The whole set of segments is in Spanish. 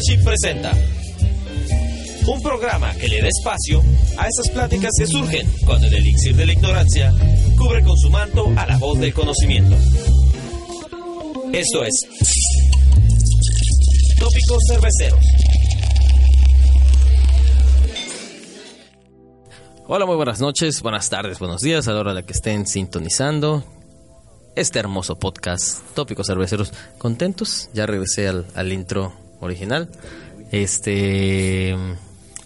Leadership presenta un programa que le dé espacio a esas pláticas que surgen cuando el elixir de la ignorancia cubre con su manto a la voz del conocimiento. Esto es Tópicos Cerveceros. Hola, muy buenas noches, buenas tardes, buenos días a la hora la que estén sintonizando este hermoso podcast Tópicos Cerveceros. ¿Contentos? Ya regresé al intro original. Este...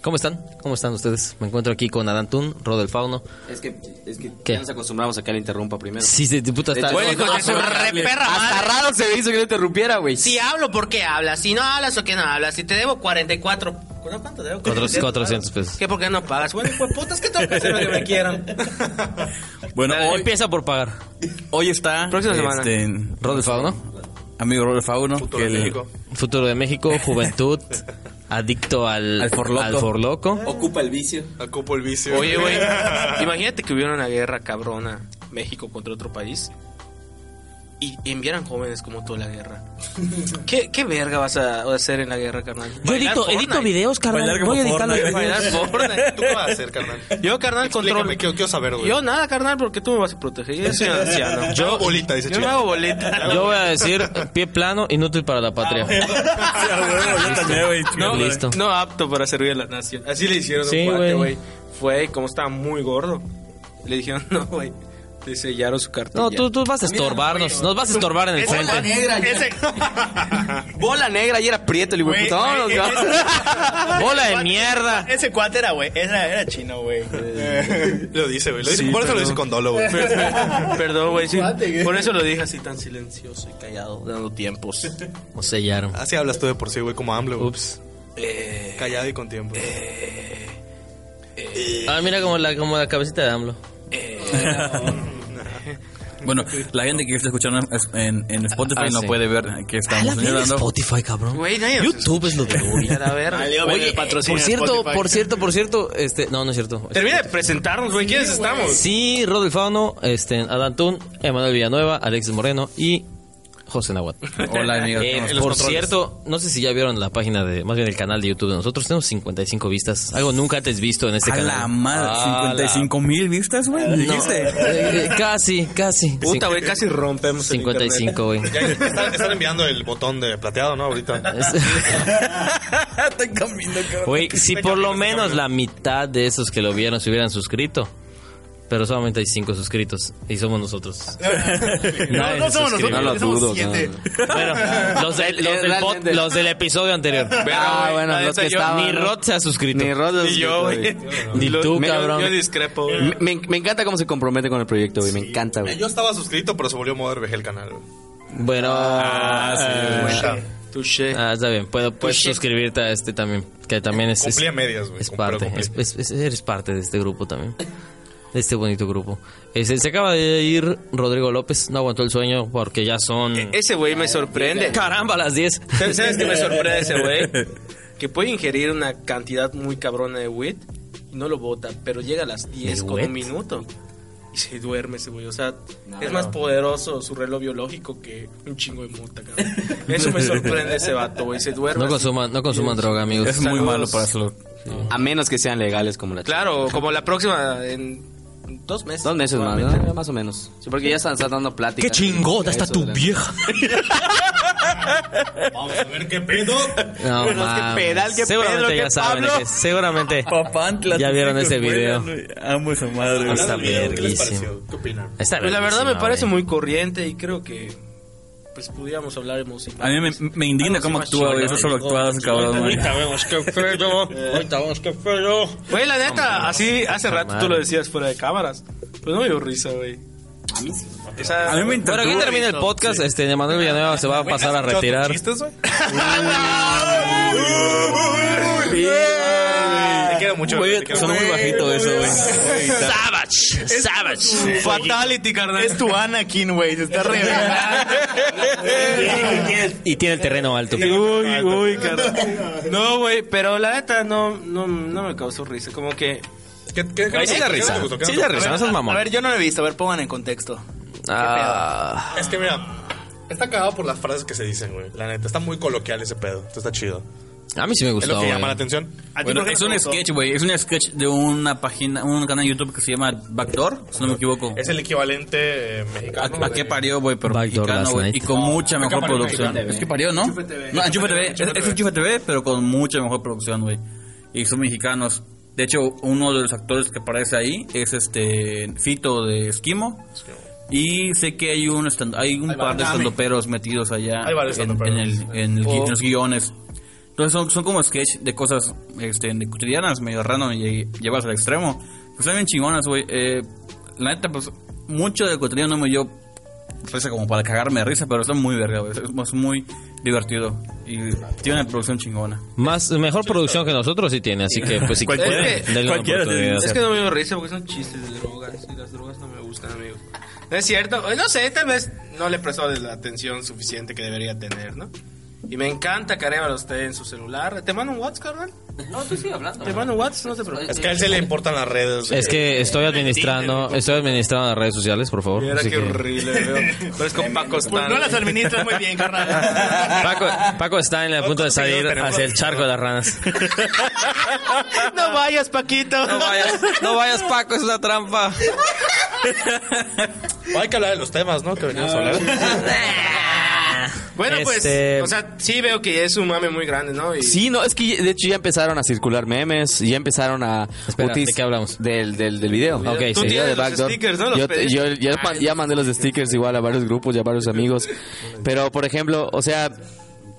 ¿Cómo están? ¿Cómo están ustedes? Me encuentro aquí con Adantún, Rodel Fauno. Es que, es que ¿Qué? ya nos acostumbramos a que él interrumpa primero. Sí, sí, puta hecho, Güey, de su Hasta raro se me hizo que no interrumpiera, güey. Si hablo, ¿por qué hablas? Si no hablas, ¿o qué no hablas? Si te debo 44... ¿Cuánto cuánto debo? Cuatro- 400 pesos. ¿Qué? ¿Por qué no pagas? Bueno, pues putas, ¿qué tengo que hacer lo que me quieran? Bueno, Dale, hoy, Empieza por pagar. hoy está Próxima semana. este, Fauno, amigo Robert Fauno, que el- Futuro de México, Juventud, adicto al, Al forloco. al forloco. Ocupa el vicio. Ocupo el vicio. Oye, güey, imagínate que hubiera una guerra cabrona México contra otro país y enviaran jóvenes como toda la guerra. ¿Qué, qué verga vas a hacer en la guerra, carnal? Yo edito, edito videos, carnal. Voy a editar los videos. ¿Tú qué vas a hacer, carnal? Yo, carnal, control. Quiero, quiero saber, güey. Yo nada, carnal, porque tú me vas a proteger. Yo soy anciano. Yo hago bolita, dice Yo me chico. hago boleta. Yo voy a decir pie plano, inútil para la patria. Sí, a huevo, yo también, güey. No, Listo. no apto para servir a la nación. Así le hicieron a Sí, un cuate, güey. Fue como estaba muy gordo. Le dijeron, no, güey. Le sellaron su cartilla. No, tú, tú vas a estorbarnos. Nos vas a estorbar en el Bola frente. negra. Ese, Bola negra y era prieto, el güey. Güey. Bola de mierda. Ese cuate era, güey. Era, era chino, güey. Lo dice, güey. Por eso lo dice con dolo, güey. Perdón, güey. sí. Por eso lo dije así tan silencioso y callado, dando tiempos. Nos sellaron. Así hablas tú de por sí, güey, como AMLO. Ups. Callado y con tiempo. Ah, mira como la, como la cabecita de AMLO. Bueno, la gente que está escuchando es- en, en Spotify Ah, no sí. puede ver que Ah, estamos hablando. Spotify, cabrón. Güey, nos YouTube es lo de hoy. A ver. Oye, por cierto, por cierto, por cierto, este, no, no es cierto. Termina de presentarnos, güey. ¿Quiénes estamos? Sí, Rodel Fauno, este, Adantún, Emanuel Villanueva, Alexis Moreno y José Nahuatl. Hola, amigos. Eh, ¿cómo por controles. cierto, no sé si ya vieron la página de, más bien el canal de YouTube de nosotros, tenemos 55 vistas, algo nunca antes visto en este A canal. la madre, Ah, 55 mil vistas, güey. la- Dijiste. No, eh, casi, casi. Puta, güey, casi rompemos el 55, güey. Están, están enviando el botón de plateado, ¿no? Ahorita. Estoy cambiando, cabrón. Güey, si por lo menos la mitad de esos que lo vieron se hubieran suscrito. Pero solamente hay 5 suscritos y somos nosotros. No, no somos nosotros, No lo somos dudo, siete. Bueno, los, del- los del pod- los del episodio anterior. Ah, bueno, la los neta, que yo- estaban. Ni Rod se ha suscrito. Ni Rod Ni yo, güey. Ni tú, Me- cabrón. Yo discrepo, güey. Me, me- me encanta cómo se compromete con el proyecto, güey. Me encanta, güey. Yo estaba suscrito, pero se volvió modo RBG el canal, güey. Bueno, Ah, sí, Touché. ah, está bien. Puedo, puedes suscribirte a este también, que también es, es, Cumplí a medias, güey. es Pero parte, es- es- eres parte de este grupo también. De este bonito grupo. Eh, se, se acaba de ir Rodrigo López, no aguantó el sueño porque ya son... Ese güey me sorprende. Caramba, las 10. ¿Sabes qué me sorprende ese güey? Que puede ingerir una cantidad muy cabrona de weed y no lo bota, pero llega a las 10 ¿El con weed? un minuto. Y se duerme ese güey. O sea, es más poderoso su reloj biológico que un chingo de mota, cabrón. Eso me sorprende ese vato, güey. Se duerme. No consuman, no consuman droga, amigos. Es muy Saludos. malo para salud. A menos que sean legales como la chica. Claro, como la próxima en dos meses. Dos meses más. Más o menos. Sí, porque ya están, están dando plática. ¡Qué chingona está tu vieja! Vamos a ver qué pedo. No, Pero es que pedal, qué seguramente Pedro, ya qué saben, Pablo. que- seguramente Papantla. Ya vieron ese video. Amo esa madre. Está ¿Qué les verguísimo. pareció? ¿Qué opinan? Está Pues la verdad me parece güey. muy corriente y creo que pues pudiéramos hablar emocionalmente. A mí me, me indigna cómo actúa, güey. Eso solo actuadas, cabrón, güey. vemos qué pedo. Ahorita vemos qué pedo. Güey, la neta, así hace rato tú lo decías fuera de cámaras. Pues no me dio risa, güey. O sea, A mí me Bueno, aquí termina el podcast. Este, Emanuel Villanueva se va a pasar a retirar. ¿Chistes, güey? Te quiero mucho. Güey, te quiero mucho. muy bajito eso, güey. Savage, Savage. Fatality, carnal. Es tu Anakin, güey. Se está revelando. Y tiene el terreno alto. Uy, uy, carnal. No, güey, pero la neta no, no, no me causó risa. Como que ¿Qué, qué, qué, Ay, sí no risa. Sí gustó? risa, no A seas ver, mamón. A ver, yo no lo he visto. A ver, pongan en contexto. Ah, Es que mira, está cagado por las frases que se dicen, güey. La neta, está muy coloquial ese pedo. Esto está chido. A mí sí me Es gustó. lo que llama la atención. ¿A ti Bueno, qué es no un gustó? sketch, güey. Es un sketch de una página, un canal de YouTube que se llama Backdoor, si no me equivoco. Es el equivalente eh, mexicano. ¿A, a qué de- parió, güey? Pero Backdoor mexicano, güey. Y con mucha mejor producción. Es que parió, ¿no? No, Enchufe TV. Es, es Enchufe TV, pero con mucha mejor producción, güey. Y son mexicanos. De hecho, uno de los actores que aparece ahí es este Fito de Esquimo. Y sé que hay un stand- hay un par de estandoperos metidos allá Hay varios en, estandoperos. en el- en el en los guiones. Entonces son, son como sketch de cosas este, de cotidianas, medio random y llevas al extremo. Pues están bien chingonas, güey. Eh, la neta, pues mucho de cotidiano no me dio risa como para cagarme de risa, pero está muy verga, güey. Es, es muy divertido y tiene una producción chingona. Más, mejor producción que nosotros sí tiene, así que pues si Cualquiera. denle una Cualquiera. Es que no me dio risa porque son chistes de drogas y las drogas no me gustan, amigo. No es cierto, Eh, no sé, tal vez no le prestó la atención suficiente que debería tener, ¿no? Y me encanta que Arevalo esté en su celular. ¿Te mando un WhatsApp, carnal? No, tú sigue hablando. Te mando un WhatsApp, no te preocupes. Es que a él se le importan las redes. Es que estoy administrando, estoy administrando las redes sociales, por favor. Mira qué que- horrible, veo. Parezco Paco Pues no las administras muy bien, carnal. Paco, Paco está en el punto de salir hacia el charco de las ranas. No vayas, Paquito. No vayas, no vayas, Paco, es una trampa. Hay que hablar de los temas, ¿no? Que venimos a hablar. Bueno, pues, Este- o sea, sí veo que es un mame muy grande, ¿no? Y Sí, no, es que de hecho ya empezaron a circular memes, ya empezaron a... Espera, utis- ¿de qué hablamos? Del, del, del video. Ok, sí. video Tú tienes de los stickers, ¿no? Los Yo, pediste. yo, ya, Ah, ya mandé los stickers igual a varios grupos y a varios amigos. Pero, por ejemplo, o sea...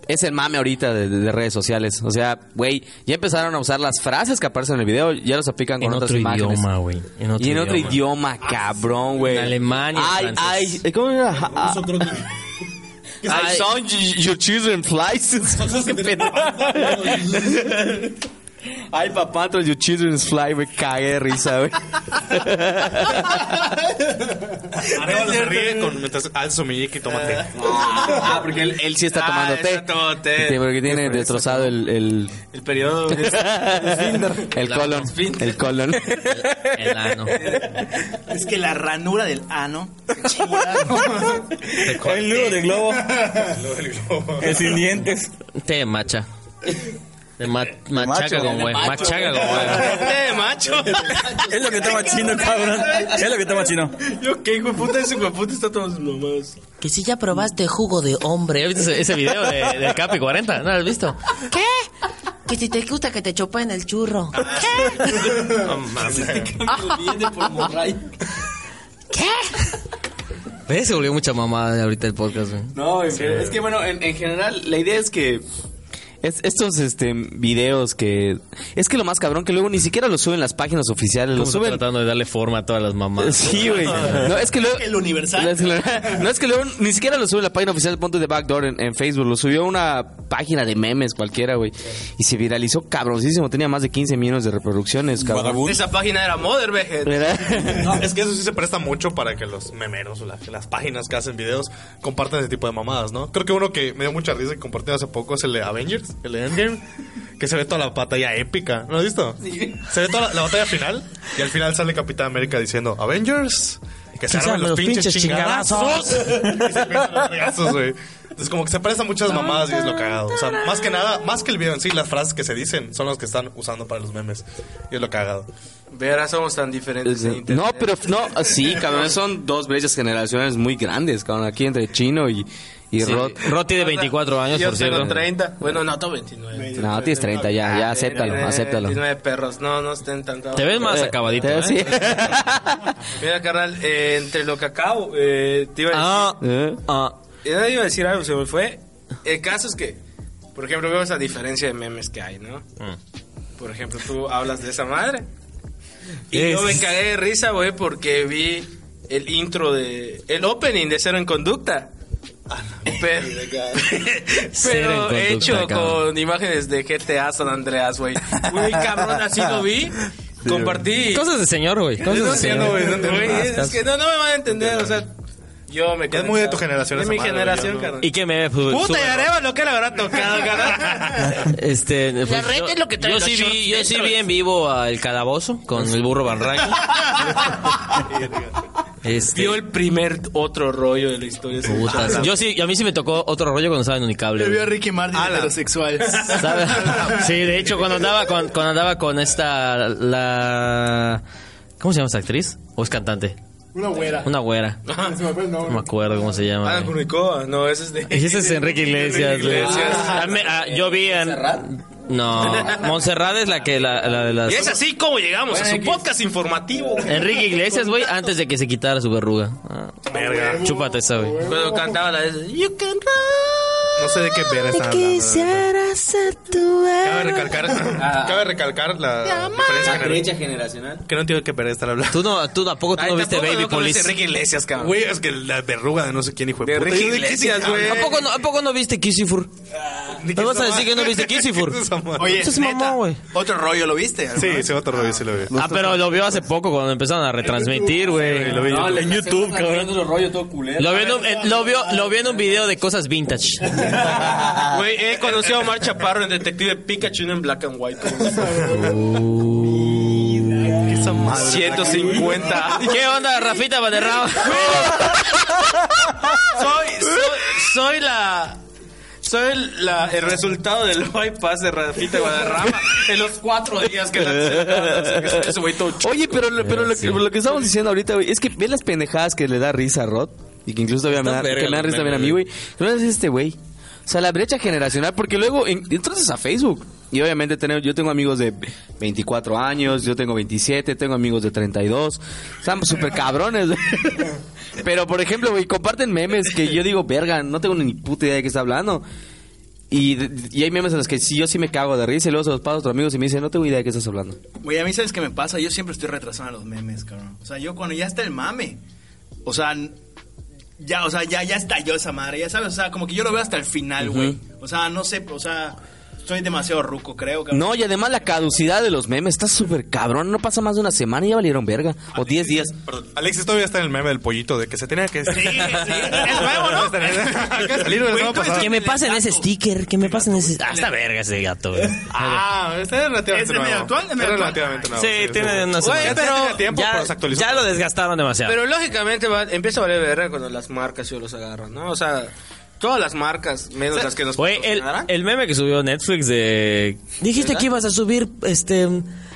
Es el mame ahorita de, de- de redes sociales. O sea, güey, ya empezaron a usar las frases que aparecen en el video, ya los aplican con En otras otro imágenes. idioma, güey. En otro y en otro idioma. idioma, cabrón, güey. En en Ay, francés. ay, ¿cómo era? Ah, I saw y- your children flies. Ay, papá, todos your children fly, me cagué de risa, güey. Arevalo se ríe con, mientras alza su meñique y toma té. Ah, porque él, él sí está Ah, tomando té. está tomando té. Sí, porque tiene destrozado el, el, el periodo. el colon. El colon. El ano. Es que la ranura del ano. El nudo de globo. El sin dientes. Té de macha. De ma- machaca con güey. Machaca con güey. De macho. Es lo que toma chino, cabrón. Es lo que toma chino. Yo, qué hijo de puta, ese hijo de puta está sus mamadas. Que si ya probaste jugo de hombre. ¿Ya viste ese, video de, de Capi 40? ¿No lo has visto? ¿Qué? Que si te gusta que te chopen el churro. No mames. ¿Qué? ¿Ves? Se volvió mucha mamada ahorita el podcast, güey. No, es que bueno, en, en general la idea es que es- estos este videos que es que lo más cabrón que luego ni siquiera los suben las páginas oficiales, Estamos suben tratando de darle forma a todas las mamás. Sí, güey. No, es que luego El universal. No, es que luego ni siquiera lo sube la página oficial Ponte de Backdoor en, en Facebook, lo subió una página de memes cualquiera, güey. Y se viralizó cabroncísimo, tenía más de 15 millones de reproducciones, cabrón. Esa página era Mother. No, es que eso sí se presta mucho para que los memeros o la- las páginas que hacen videos compartan ese tipo de mamadas, ¿no? Creo que uno que me dio mucha risa y compartí hace poco es el de Avengers, el de Endgame, que se ve toda la batalla épica. ¿No lo has visto? Se ve toda la, la batalla final y al final sale Capitán América diciendo Avengers. y Que se armen los, pinches, chingadazos. y se los regazos, güey. Entonces como que se presta muchas mamadas y es lo cagado. O sea, más que nada, más que el video en sí, las frases que se dicen son las que están usando para los memes. Y es lo cagado. Verás, somos tan diferentes en internet. No, pero no, sí, cabrón, son dos brechas generacionales muy grandes, cabrón, aquí entre Chino y, y Sí. Rod. Rod tiene 24 años, Yo por tengo cierto. 30. Bueno, no, tengo 29. No, tienes 30 ya, ya, acéptalo, acéptalo. 19 perros. No, no estén tan Te ves más Eh, acabadito, te- ¿eh? sí. Mira, carnal, eh, entre lo que acabo, eh, te iba a decir... Ah, Eh, ah. Eh, iba a decir algo, se me fue. El caso es que, por ejemplo, veo esa diferencia de memes que hay, ¿no? Mm. Por ejemplo, tú hablas de esa madre. Y Es- yo me cagué de risa, güey, porque vi el intro de... El opening de Cero en Conducta. Pero, Cero pero Conducta, hecho con imágenes de GTA San Andreas, güey. Muy cabrón, así lo vi. Compartí. Cosas de señor, güey. Cosas No de entiendo, güey, no. Güey, es, es que no, no me van a entender, o sea... Yo me Es muy de tu generación Es mi madre, generación, carnal. ¿Y qué me pues, Puta, sube- y Areva lo que le habrá tocado, carnal. Este, pues, red yo- es lo que trae yo los sí vi, yo sí vi en vivo al calabozo con el burro Van Ranking. Este, Vio el primer otro rollo de la historia. putas. Yo sí, a mí sí me tocó otro rollo cuando estaba en Unicable. Le vio a. Ricky Martin Ala. heterosexual. ¿Sabes? Sí, de hecho, cuando andaba con, cuando andaba con esta, la... ¿Cómo se llama esta actriz? ¿O es cantante? Una güera. Una güera. No me acuerdo cómo se llama. Ah. Cunicoa. No, ese es de. Y ese es Enrique Iglesias. Ah, me- ah, yo vi en... No, Montserrat es la que la, la de las... Y es así como llegamos a su podcast informativo. Enrique Iglesias, güey, antes de que se quitara su verruga. Ah, Verga. chúpate esa, güey. Cuando cantaba la de You can No sé de qué ver están hablando. Cabe recalcar, cabe recalcar la diferencia La brecha generacional. que no entiendo de qué ver están hablando. Tú no, tú tampoco, tú Ay, no viste tampoco Baby no Police. Enrique Iglesias, cabrón. Güey, es que la verruga de no sé quién hijo de, De puta. Qué Iglesias, güey. ¿A poco no, a poco no viste Kissifur? ¿De ¿Me vas a esa decir que no viste Kissifur? ¿Qué es esa? Oye, Eso es mamón, güey. Otro rollo, ¿lo viste? Sí, sí, otro rollo, sí lo vi. Ah, pero lo vio hace poco cuando empezaron a retransmitir, güey. Lo vi en No, YouTube. cabrón. Lo eh, lo, vio, lo vio en un video de cosas vintage. Güey, he conocido a Omar Chaparro en Detective Pikachu en Black and White. Esa madre. 150. ¿Qué onda, Rafita Valderrama? soy, soy, soy la. Soy la, el resultado del bypass de Rafita Guadarrama en los cuatro días que la Ese güey todo ch- Oye, pero, lo- pero lo, que, lo que estamos diciendo ahorita, güey, es que ve las pendejadas que le da risa a Rod. Y que incluso todavía me da, verga que me da risa también a mí, güey. No es este güey. O sea, la brecha generacional, porque luego en- entras a Facebook. Y obviamente tenemos, yo tengo amigos de 24 años, yo tengo 27, tengo amigos de 32. Estamos súper cabrones. Pero, por ejemplo, güey, comparten memes que yo digo, verga, no tengo ni puta idea de qué está hablando. Y, y hay memes en los que sí, yo sí me cago de risa y luego se los paso a otros amigos y me dicen, no tengo idea de qué estás hablando. Güey, a mí sabes qué me pasa, yo siempre estoy retrasando los memes, cabrón. O sea, yo cuando ya está el mame, o sea, ya, o sea, ya, ya estalló esa madre, ya sabes, o sea, como que yo lo veo hasta el final, güey. O sea, no sé, o sea, soy demasiado ruco, creo, cabrón. No, y además la caducidad de los memes está súper cabrón. No pasa más de una semana y ya valieron verga. O 10 días. Perdón, Alexis todavía está en el meme del pollito de que se tenía que... Sí, sí, es nuevo, ¿no? Que me pasen ese sticker, que me pasen ese... Ah, está verga ese gato, güey. Ah, este es relativamente ¿Es nuevo. actual? ¿De medio Es actual? relativamente nuevo. Sí, tiene una semana. ya tenía tiempo, ya, pero se actualizó. ya lo desgastaron demasiado. Pero lógicamente va- empieza a valer verga cuando las marcas yo los agarran, ¿no? O sea, todas las marcas, menos las que nos Güey, el, el meme que subió Netflix de... Dijiste que ibas a subir este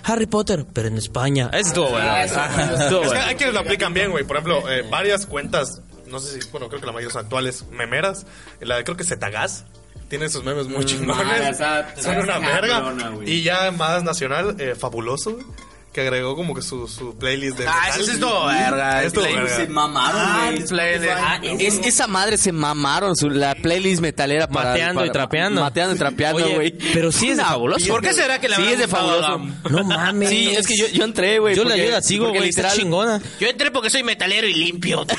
Harry Potter, pero en España. Ese estuvo bueno. Ajá, estuvo Es que bueno. hay quienes lo aplican bien, güey. Por ejemplo, eh, varias cuentas, no sé si, bueno, creo que la mayoría son actuales, memeras. La de, creo que Zetagas. Tiene sus memes muy chingones. esa- Son esa una verga. cabrona. Y ya más nacional, eh, Fabuloso, güey, que agregó como que su, su playlist de. Ah, metal. ese es todo verga. Es todo el verga. Se mamaron, güey. playlist. Ah, es, esa madre se mamaron su, la playlist metalera para, Mateando y para- trapeando. Mateando y trapeando, güey. pero sí es de fabuloso. ¿Por qué será que le Sí, es de fabuloso. No mames. Sí, es que yo, yo entré, güey. Yo la, porque- yo la sigo, güey. Literal- chingona. Yo entré porque soy metalero y limpio.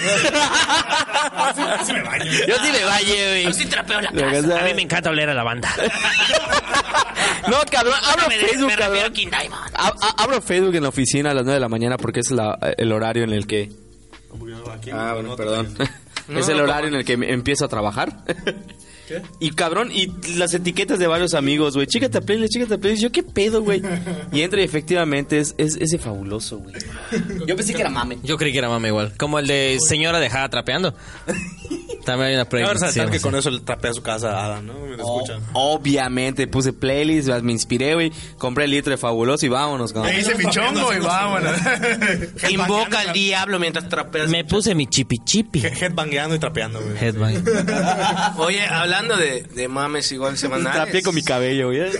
Yo sí me vaya, güey. Yo sí trapeo la La casa. casa- A mí me encanta oler a la banda. No, cabrón, abro Me, Facebook, me refiero a cabrón. King Diamond. Ab- a- Abro Facebook en la oficina a las 9 de la mañana porque es la- el horario en el que... Ah, bueno, perdón. es el horario en el que me- empiezo a trabajar. Y cabrón, y las etiquetas de varios amigos, güey. Chícate a playlist, chícate a playlist. Yo, ¿qué pedo, güey? Y entra y efectivamente es, es ese fabuloso, güey. Yo pensé que era mame. Yo creí que era mame igual. Como el de señora dejada trapeando. También hay una Cabe playlist. resaltar sí, que sí. con eso él trapea su casa a Adam, ¿no? Me lo escuchan. Obviamente, puse playlist, me inspiré, güey. Compré el litro de fabuloso y vámonos, cabrón. Me hice mi chongo y vámonos. Invoca al diablo mientras trapeas. Me puse mi chipi chipi. He- Headbangueando y trapeando, güey. Headbang. Oye, hablando de, de mames igual semanales. Trapié con mi cabello, güey.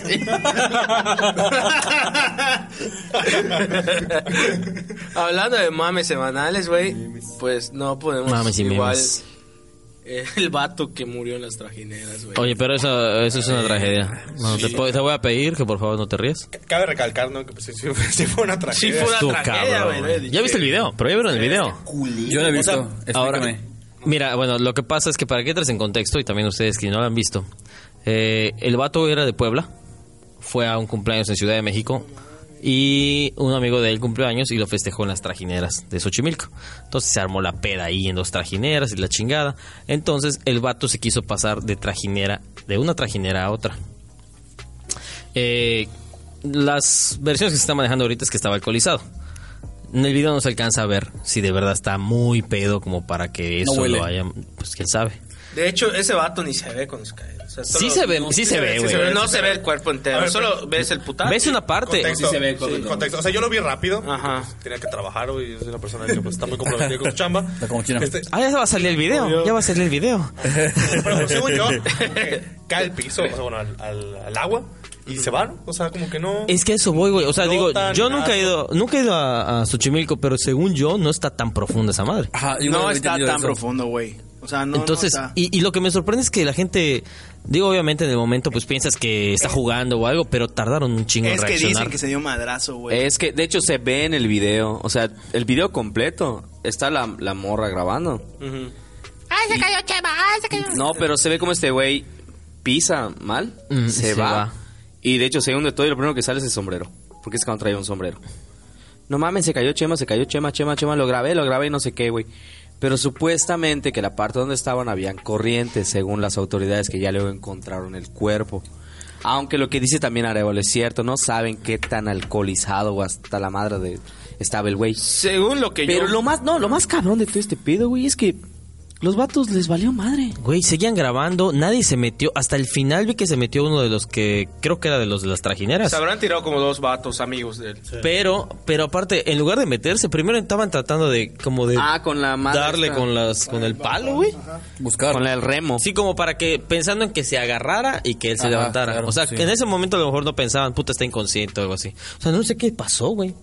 Hablando de mames semanales, güey, pues no podemos Mames y igual memes. Eh, el vato que murió en las trajineras, güey. Oye, pero eso, eso es una tragedia. No, te, puedo- te voy a pedir que por favor no te rías. Cabe recalcar, ¿no? Que pues, sí, sí fue- sí fue una Sí tragedia. fue una Estuvo tragedia, cabrón, güey. güey. ¿Ya viste el video? Pero ya vieron el video. Yo lo he visto. Ahora, mira, bueno, lo que pasa es que para que entres en contexto, y también ustedes que no lo han visto, eh, el vato era de Puebla, fue a un cumpleaños en Ciudad de México, y un amigo de él cumplió años y lo festejó en las trajineras de Xochimilco. Entonces se armó la peda ahí en dos trajineras y la chingada. Entonces el vato se quiso pasar de trajinera, de una trajinera a otra. Eh, las versiones que se están manejando ahorita es que estaba alcoholizado. En el video no se alcanza a ver si de verdad está muy pedo como para que eso huele. lo haya... Pues quién sabe. De hecho, ese vato ni se ve cuando se cae. O sea, Sí se ve, sí se ve, güey. No se ve el cuerpo entero, ver, solo ves el putazo. Ves una parte. Contexto, Sí se ve, sí, contexto. O sea, yo lo vi rápido. Ajá. Tenía que trabajar, güey. Soy una persona que pues, está muy comprometida con su chamba. Está como chino. Este, Ah, ya va a salir el video. Ya va a salir el video. pero según yo, cae al piso, o sea, bueno, al, al- al agua y se van. O sea, como que no. Es que eso voy, güey. O sea, No digo, yo nunca he ido, nunca he ido a, a Xochimilco, pero según yo, no está tan profunda esa madre. Ajá, No está tan eso. profundo, güey. O sea, no. Entonces, no y, y lo que me sorprende es que la gente, digo, obviamente en el momento, pues piensas que está jugando o algo, pero tardaron un chingo en es que reaccionar. dicen que se dio madrazo, güey. Es que, de hecho, se ve en el video. O sea, el video completo. Está la, la morra grabando. ¡Ay, se cayó Chema! ¡Ay, se cayó! No, pero se ve como este güey pisa mal, Mm, se, se va, va. Y de hecho, según de todo, y lo primero que sale es el sombrero. Porque es cuando traía un sombrero. No mames, se cayó Chema, se cayó Chema, Chema, Chema. Lo grabé, lo grabé y no sé qué, güey. Pero supuestamente que la parte donde estaban habían corrientes, según las autoridades que ya luego encontraron el cuerpo. Aunque lo que dice también Arevalo es cierto, no saben qué tan alcoholizado o hasta la madre de estaba el güey. Según lo que Pero yo... lo más, no, lo más cabrón de todo este pedo, güey, es que los vatos les valió madre. Güey, seguían grabando, nadie se metió. Hasta el final vi que se metió uno de los que, creo que era de los de las trajineras. Se habrán tirado como dos vatos amigos de él. Pero, pero aparte, en lugar de meterse, primero estaban tratando de, como de Ah, con la madre darle esta. con las, con el palo, güey. Buscar. Con la del remo. Sí, como para que, pensando en que se agarrara y que él se Ajá, levantara. claro, o sea, sí. que en ese momento a lo mejor no pensaban, puta, está inconsciente o algo así. O sea, no sé qué pasó, güey.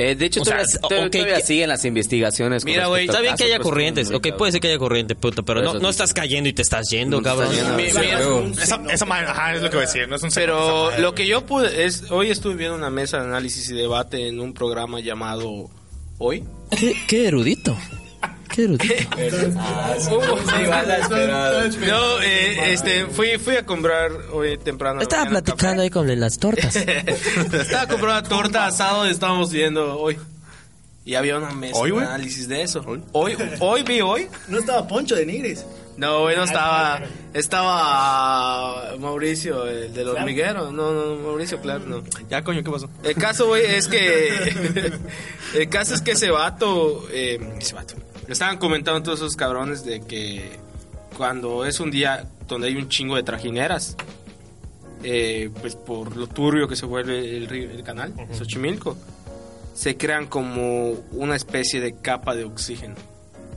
Eh, de hecho, O sea, todavía, todavía- ok, todavía que- siguen las investigaciones. Mira, güey, está bien que haya pues, corrientes. Ok, puede ser que haya corriente, puta, pero no, no estás cayendo y te estás yendo, No cabrón. estás yendo. Mi- Sí, mira, luego. Esa, esa madre, ajá, es lo que voy a decir. No es un secreto, esa Pero madre, lo que yo pude es... Hoy estuve viendo una mesa de análisis y debate en un programa llamado Hoy. Qué, qué erudito. No, eh, este, fui, fui a comprar hoy temprano. Estaba platicando ahí con las tortas. Estaba comprando torta asado y estábamos viendo hoy. Y había una mesa ¿Hoy, análisis de eso. Hoy, hoy, vi hoy. No estaba Poncho de Nigris. No, güey, no estaba. Estaba Mauricio, el del hormiguero. No, no, Mauricio, claro, no. Ya, coño, ¿qué pasó? El caso, güey, es que. el caso es que ese vato. eh, ese vato. Le estaban comentando todos esos cabrones de que cuando es un día donde hay un chingo de trajineras, eh, pues por lo turbio que se vuelve el, río- el canal, Xochimilco, se crean como una especie de capa de oxígeno.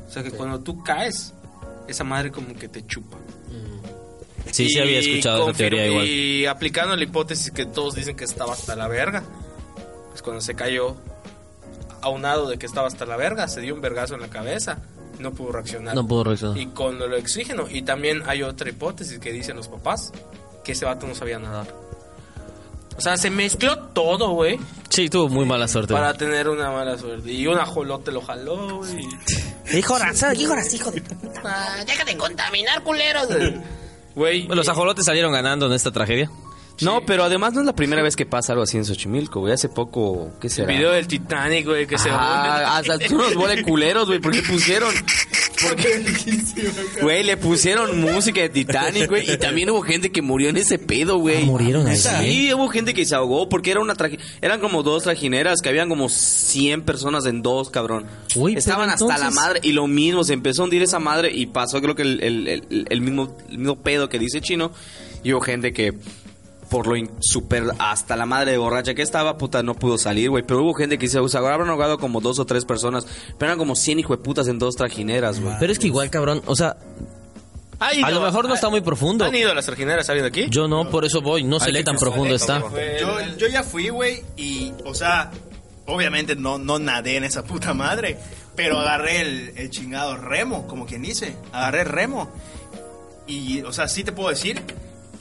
O sea que cuando tú caes, esa madre como que te chupa. Sí, sí había Y escuchado esa teoría igual. Y aplicando la hipótesis que todos dicen que estaba hasta la verga, pues cuando se cayó, aunado de que estaba hasta la verga, se dio un vergazo en la cabeza, no pudo reaccionar. No pudo reaccionar. Y con el oxígeno. Y también hay otra hipótesis que dicen los papás, que ese vato no sabía nadar. O sea, se mezcló todo, güey, Sí, tuvo muy mala suerte. para tener una mala suerte. Y un ajolote lo jaló, güey. Hijo razón, hijo hijo de puta de contaminar, culeros. Güey, Los ajolotes salieron ganando en esta tragedia. No, pero además no es la primera vez que pasa algo así en Xochimilco, güey. Hace poco, ¿qué el será? video del Titanic, güey, que se Ah, hasta unos boles culeros, güey, porque pusieron... Porque, güey, le pusieron música de Titanic, güey, y también hubo gente que murió en ese pedo, güey. Ah, murieron ahí. Sí, hubo gente que se ahogó porque era una traji- eran como dos trajineras que habían como 100 personas en dos, cabrón. Uy, Estaban hasta la madre y lo mismo, se empezó a hundir esa madre y pasó creo que el, el- el- el mismo, el mismo pedo que dice Chino y hubo gente que por lo super hasta la madre de borracha que estaba, puta, no pudo salir, güey. Pero hubo gente que se se habrán ahogado como dos o tres personas. Pero eran como 100 hijo de putas en dos trajineras, güey. Pero es que igual, cabrón, o sea, ido- a lo mejor no está muy profundo. ¿Han ido a las sargineras saliendo aquí? Yo no, por eso voy. No sé qué tan profundo está. Yo, yo ya fui, güey, y, o sea, obviamente no, no nadé en esa puta madre, pero agarré el, el chingado remo, como quien dice, agarré el remo. Y, o sea, sí te puedo decir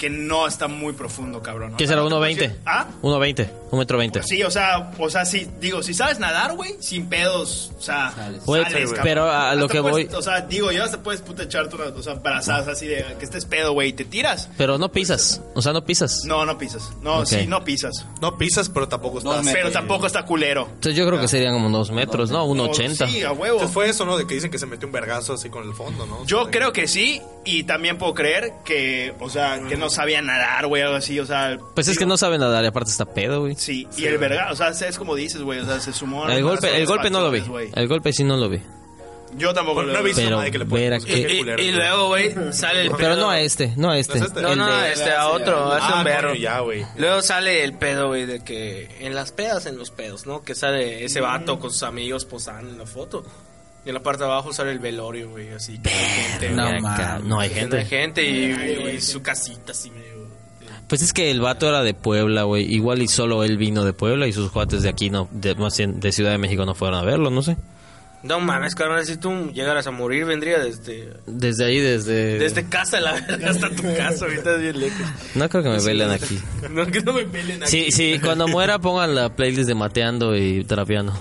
que no está muy profundo, cabrón. ¿Qué será? no te puedo 1.20. decir- ¿Ah? 1.20. Un metro 20. Sí, o sea, o sea, sí, digo, si sabes nadar, güey, sin pedos, o sea, sales, cabrón. pero a lo Hasta que puedes- voy- O sea, digo, ya hasta puedes puta echarte una, o sea, brazadas así de que estés pedo, güey, y te tiras. Pero no pisas. O sea, no pisas. No, no pisas. No, sí, no pisas. No pisas, pero tampoco estás. me- Pero tampoco está culero. Entonces yo creo que serían como dos metros, ¿no? 1.80. Sí, a huevo. Entonces fue eso, ¿no? De que dicen que se metió un vergazo así con el fondo, ¿no? Yo creo que sí, Y también puedo creer que, o sea, que no sabía nadar, güey, algo así, o sea... Pues es que no sabe nadar y aparte está pedo, güey. Sí, y el verga, o sea, es como dices, güey, o sea, se sumó... a El golpe, el golpe no lo vi. güey. El golpe sí no lo vi. Yo tampoco No lo he visto Pero a nadie que le a qué- Y, luego, güey, sale el pedo. Pero no a este, no a este. ¿No es este? No, no, de- este a otro, Ah, un berro. coño, ya, güey. Luego sale el pedo, güey, de que en las pedas, en los pedos, ¿no? Que sale ese vato con sus amigos posando en la foto. Y en la parte de abajo sale el velorio, güey, así. gente, No, güey, mames. no hay que no hay gente. gente y, y su casita así medio... Pues es que el vato era de Puebla, güey. Igual y solo él vino de Puebla y sus cuates de aquí no, de, más bien de Ciudad de México no fueron a verlo, no sé. No mames, carnal, si tú llegaras a morir, vendría desde... Desde ahí, desde... Desde casa la verga hasta tu casa, güey, estás bien lejos. No creo que me velen aquí. No, que no me pelen aquí. Sí, sí, cuando muera pongan la playlist de Mateando y Trapeando.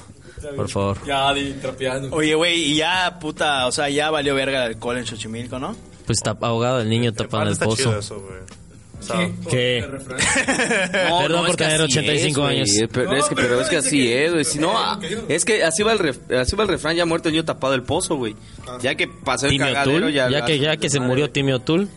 Por favor. Ya, di, trapeando. Oye, güey, y ya, puta, o sea, ya valió verga el alcohol en Xochimilco, ¿no? Pues está ahogado el niño tapando el está pozo. chido eso, güey. O sea, ¿Qué? Perdón por tener así 85 es, años. es que, pero es que así es, güey. Si no, ah, es que así va el, ref- así va el refrán, ya muerto el niño tapado el pozo, güey. Ya que pasó el cagadero, ya... ya que, ya que se murió Timmy O'Toole.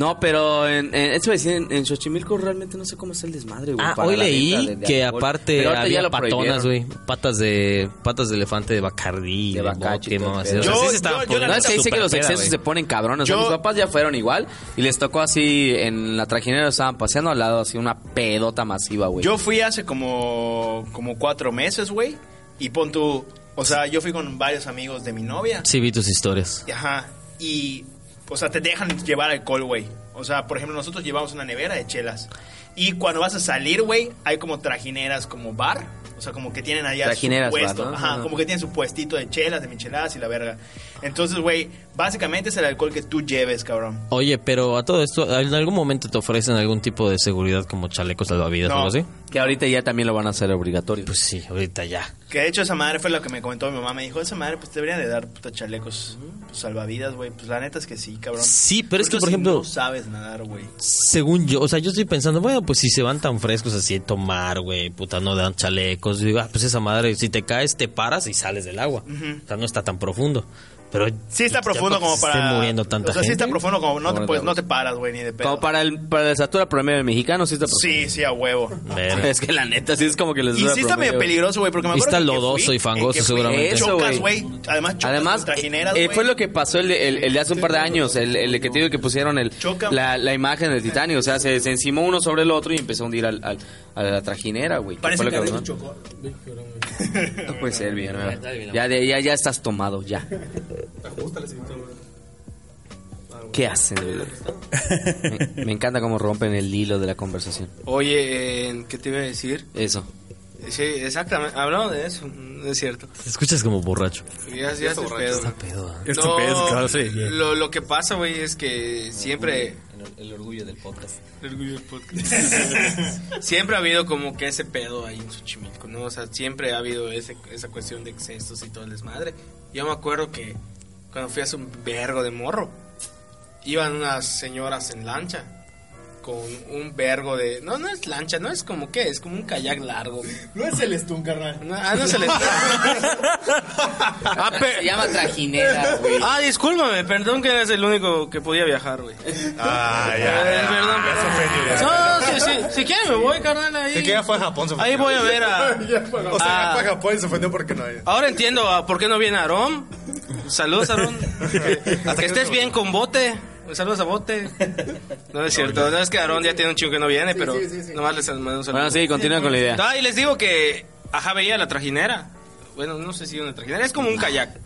No, pero en, en, eso en, en Xochimilco realmente no sé cómo es el desmadre, güey. Ah, hoy leí venta de- de que alcohol. aparte había patonas, güey. Patas de patas de elefante de Bacardí, De. O sea, sí Yo- se estaba yo- yo la poniendo No, es que dice que los excesos se ponen cabrones. O sea, mis papás ya fueron igual y les tocó así en la trajinera estaban paseando al lado así una pedota masiva, güey. Yo fui hace como, como cuatro meses, güey, y pon tu... O sea, yo fui con varios amigos de mi novia. Sí, vi tus historias. Y, Ajá. Y, o sea, te dejan llevar alcohol, güey. O sea, por ejemplo, nosotros llevamos una nevera de chelas. Y cuando vas a salir, güey, hay como trajineras como bar. O sea, como que tienen allá Trajineras su puesto. bar, ¿no? Ajá, Ajá. como que tienen su puestito de chelas, de micheladas y la verga. Entonces, güey, básicamente es el alcohol que tú lleves, cabrón. Oye, pero a todo esto, ¿en algún momento te ofrecen algún tipo de seguridad como chalecos salvavidas No. o algo así? Que ahorita ya también lo van a hacer obligatorio. Pues sí, ahorita ya. Que de hecho esa madre fue lo que me comentó mi mamá. Me dijo, esa madre pues te deberían de dar puta chalecos pues, salvavidas, güey. Pues la neta es que sí, cabrón. Sí, pero es que, por si ejemplo- No sabes nadar, güey. Según yo, o sea, yo estoy pensando, bueno, pues si se van tan frescos así a tomar, güey, puta, no dan chalecos. Digo, ah, pues esa madre, si te caes, te paras y sales del agua. O sea, no está tan profundo. Pero Sí está profundo como para... esté muriendo tanta o sea, sí gente. está profundo como no te, puedes, no te paras, güey, ni de pedo. Como para el para la estatura promedio del mexicano sí está Sí, sí, a huevo. Verga. Es que la neta sí es como que les Y sí está promedio. medio peligroso, güey, porque me Y acuerdo está que lodoso fui- y fangoso, seguramente. Eso, Chocas, güey. Además, chocas Además, trajineras, eh, güey. fue lo que pasó el de, el, el de hace un par de años, el, el que te digo que pusieron el, Choca. la, la imagen del Titanic, o sea, se, se encimó uno sobre el otro y empezó a hundir al, al- a la trajinera, güey. Parece que que chocó. No puede ser, bien, ya, de- ya, ya estás tomado, ya. ¿Qué hacen? güey? Me, me encanta cómo rompen el hilo de la conversación. Oye, eh, ¿qué te iba a decir? Eso. Sí, exactamente. Hablamos de eso, es cierto. Te escuchas como borracho. Ya, ya estoy pedo. Está pedo. ¿eh? Es, claro, sí. lo, lo que pasa, güey, es que siempre... El, orgullo del podcast. El orgullo del podcast. siempre ha habido como que ese pedo ahí en Xochimilco, ¿no? O sea, siempre ha habido ese, esa cuestión de excesos y todo el desmadre. Yo me acuerdo que cuando fui hace un vergo de morro, iban unas señoras en lancha con un vergo de... No, no es lancha, no es como que, es como un kayak largo. güey. No es el Stun, carnal. No, ah, no se les... ah, pe- Se llama trajinera, güey. ah, discúlpame, perdón que eres el único que podía viajar, güey. Ah, ya. Eh, ya, perdón, ya ya No, si, si, si quieres me voy, carnal, ahí. ofendió. Que ya fue a Japón, se ofendió. Ahí voy a ver a... O sea, ya Ah. fue a Japón y se ofendió porque no hay. Ahora entiendo ah, por qué no viene Aarón. Saludos, Aarón. que estés bien con Bote. Saludos a Bote. No es cierto. No es que Aarón ya tiene un chico que no viene, pero nomás les mando un saludo. Bueno, sí, continúa con la idea. Ah, y les digo que, ajá, veía la trajinera. Bueno, no sé si una trajinera. Es como un kayak.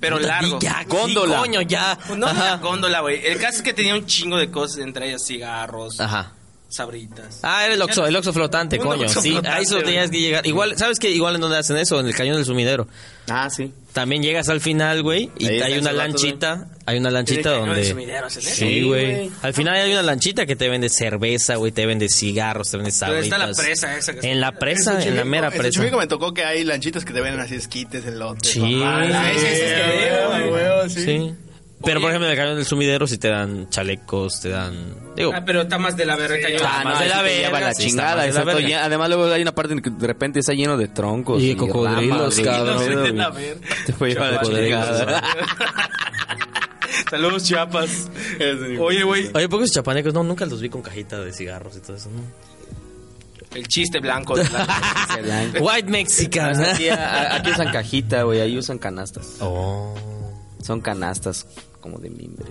Pero largo. Ya, Góndola. sí, coño, ya. No, góndola, güey. El caso es que tenía un chingo de cosas, entre ellas cigarros, Ajá. Sabritas. Ah, era el Oxxo, el Oxxo flotante, Un coño. Oxxo sí, flotante, a eso tenías que llegar. Igual, ¿sabes qué? Igual en donde hacen eso, en el cañón del sumidero. Ah, sí. También llegas al final, güey, y Ahí hay una lanchita, hay una lanchita En el cañón del donde... sumidero hacen eso. Sí, güey. Al final hay una lanchita que te vende cerveza, güey, te vende cigarros, te vende Pero sabritas. está la presa esa que En la presa, en la mera En presa. Xochimilco me tocó que hay lanchitas que te venden así esquites, elotes. Sí. Ah, sí, sí, sí, sí. Sí. Pero, Oye. por ejemplo, en el cañón del sumidero sí te dan chalecos, te dan... Digo, Ah, pero está más de la verga el cañón. Ah, más de la te lleva verga, la sí, chingada. de la exacto, verga. ya- además, luego hay una parte en que de repente está lleno de troncos. Y cocodrilos, ramas, güey. cabrón. Sí, de la verga. Te puede llevar la Cocodrilos. Saludos, Chiapas. Oye, güey, Oye, pocos chapanecos, no, nunca los vi con cajita de cigarros y todo eso, ¿no? el chiste blanco. de la- White Mexican. Aquí, a- aquí usan cajita, güey. Ahí usan canastas. Oh. Son canastas como de mimbre.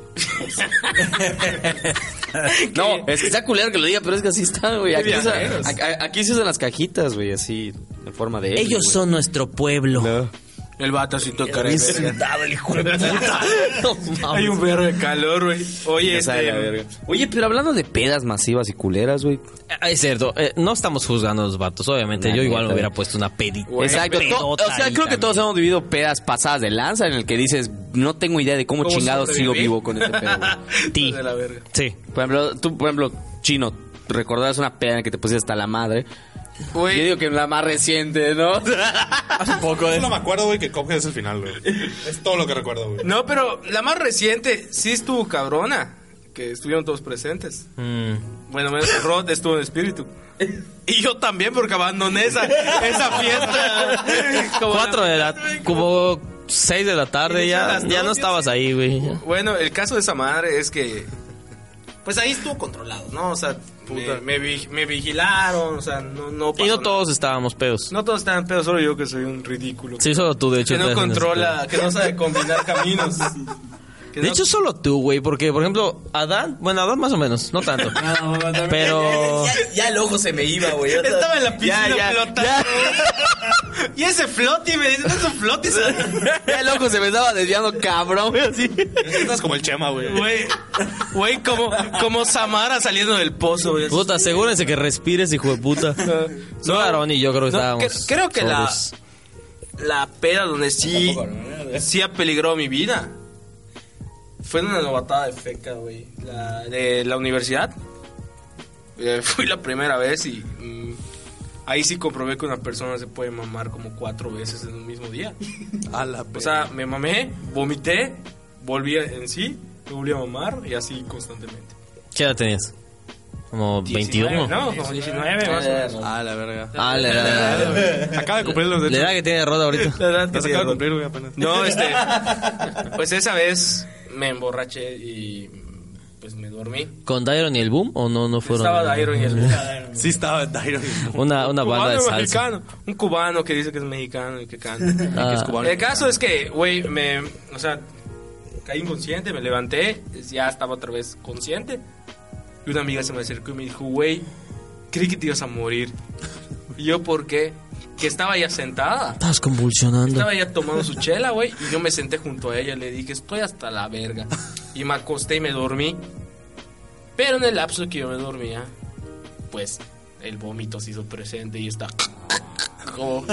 no, es que está culero que lo diga, pero es que así está, güey. Aquí, se usan las cajitas, güey, así, en forma de... Ellos son nuestro pueblo. El tocar Bien sudado, el hijo de puta. No mames. Hay un perro de calor, güey. Oye, este. verga. Oye, pero hablando de pedas masivas y culeras, güey. Ah, Es cierto, eh, no estamos juzgando a los vatos, obviamente. Yo igual me hubiera puesto una pedita. Exacto. To- o sea, creo que todos hemos vivido pedas pasadas de lanza en el que dices, no tengo idea de cómo, ¿Cómo chingados sigo vivo con este pedo. Ti. De. Sí. Por ejemplo, tú, por ejemplo, Chino, ¿recordarás una peda en la que te pusiste hasta la madre? Yo Güey, digo que la más reciente, ¿no? Hace poco, Yo eh. no me acuerdo, güey, que Cuphead es el final, güey. Es todo lo que recuerdo, güey. no, pero la más reciente sí estuvo cabrona. Que estuvieron todos presentes. Mm. Bueno, menos Rod estuvo en espíritu. Y yo también, porque abandoné esa, esa fiesta. Como Cuatro de la... Como seis de la tarde ya, ya no estabas ahí, güey. Bueno, el caso de esa madre es que. Pues ahí estuvo controlado, ¿no? O sea, me, me vi- me vigilaron, o sea, no, no pasó Y no nada. todos estábamos pedos. No todos estaban pedos, solo yo que soy un ridículo. Sí, solo tú, de hecho. que no controla, que no sabe combinar caminos. Que De no- hecho, solo tú, güey, porque, por ejemplo, Adán, bueno, Adán más o menos, no tanto. Pero... Ya el ojo se me iba, güey. Estaba en la piscina Ya, ya, flotando. Y ese flotti me dice, no es un flotti, Ya el ojo se me estaba desviando cabrón, güey, así. Estás como el Chema, güey. Güey, güey, como, como Samara saliendo del pozo, güey. Puta, asegúrense que respires, hijo de puta. No, Aaron y yo creo que No, estábamos... cre- creo que la, sobrios. la peda donde sí, sí apeligró mi vida fue una novatada de feca, güey. La de la universidad. Eh, fui la primera vez y mm, ahí sí comprobé que una persona se puede mamar como cuatro veces en un mismo día. A la O sea, me mamé, vomité, volví en sí, me volví a mamar y así constantemente. ¿Qué edad tenías? Como 21. 19, No, como 19 más o menos. A la verga. Ah, la edad, Acaba de cumplir los la edad que tiene Roda ahorita. La edad que acaba de cumplir, güey, apenas. No, este. Pues esa vez me emborraché y pues me dormí. ¿Con Dairon y el Boom o no, no fueron? Estaba Dairon y el Sí estaba en Tyron. Una, una banda de salsa. mexicano. Un cubano que dice que es mexicano y que canta. Ah. Que es cubano. El caso es que, güey, me. O sea, caí inconsciente, me levanté, ya estaba otra vez consciente. Y una amiga se me acercó y me dijo, güey, creí que te ibas a morir. Y yo, ¿por qué? Que estaba ya sentada. Estabas convulsionando. Estaba ya tomando su chela, güey, y yo me senté junto a ella y le dije, estoy hasta la verga. Y me acosté y me dormí. Pero en el lapso que yo me dormía, pues el vómito se hizo presente y está como,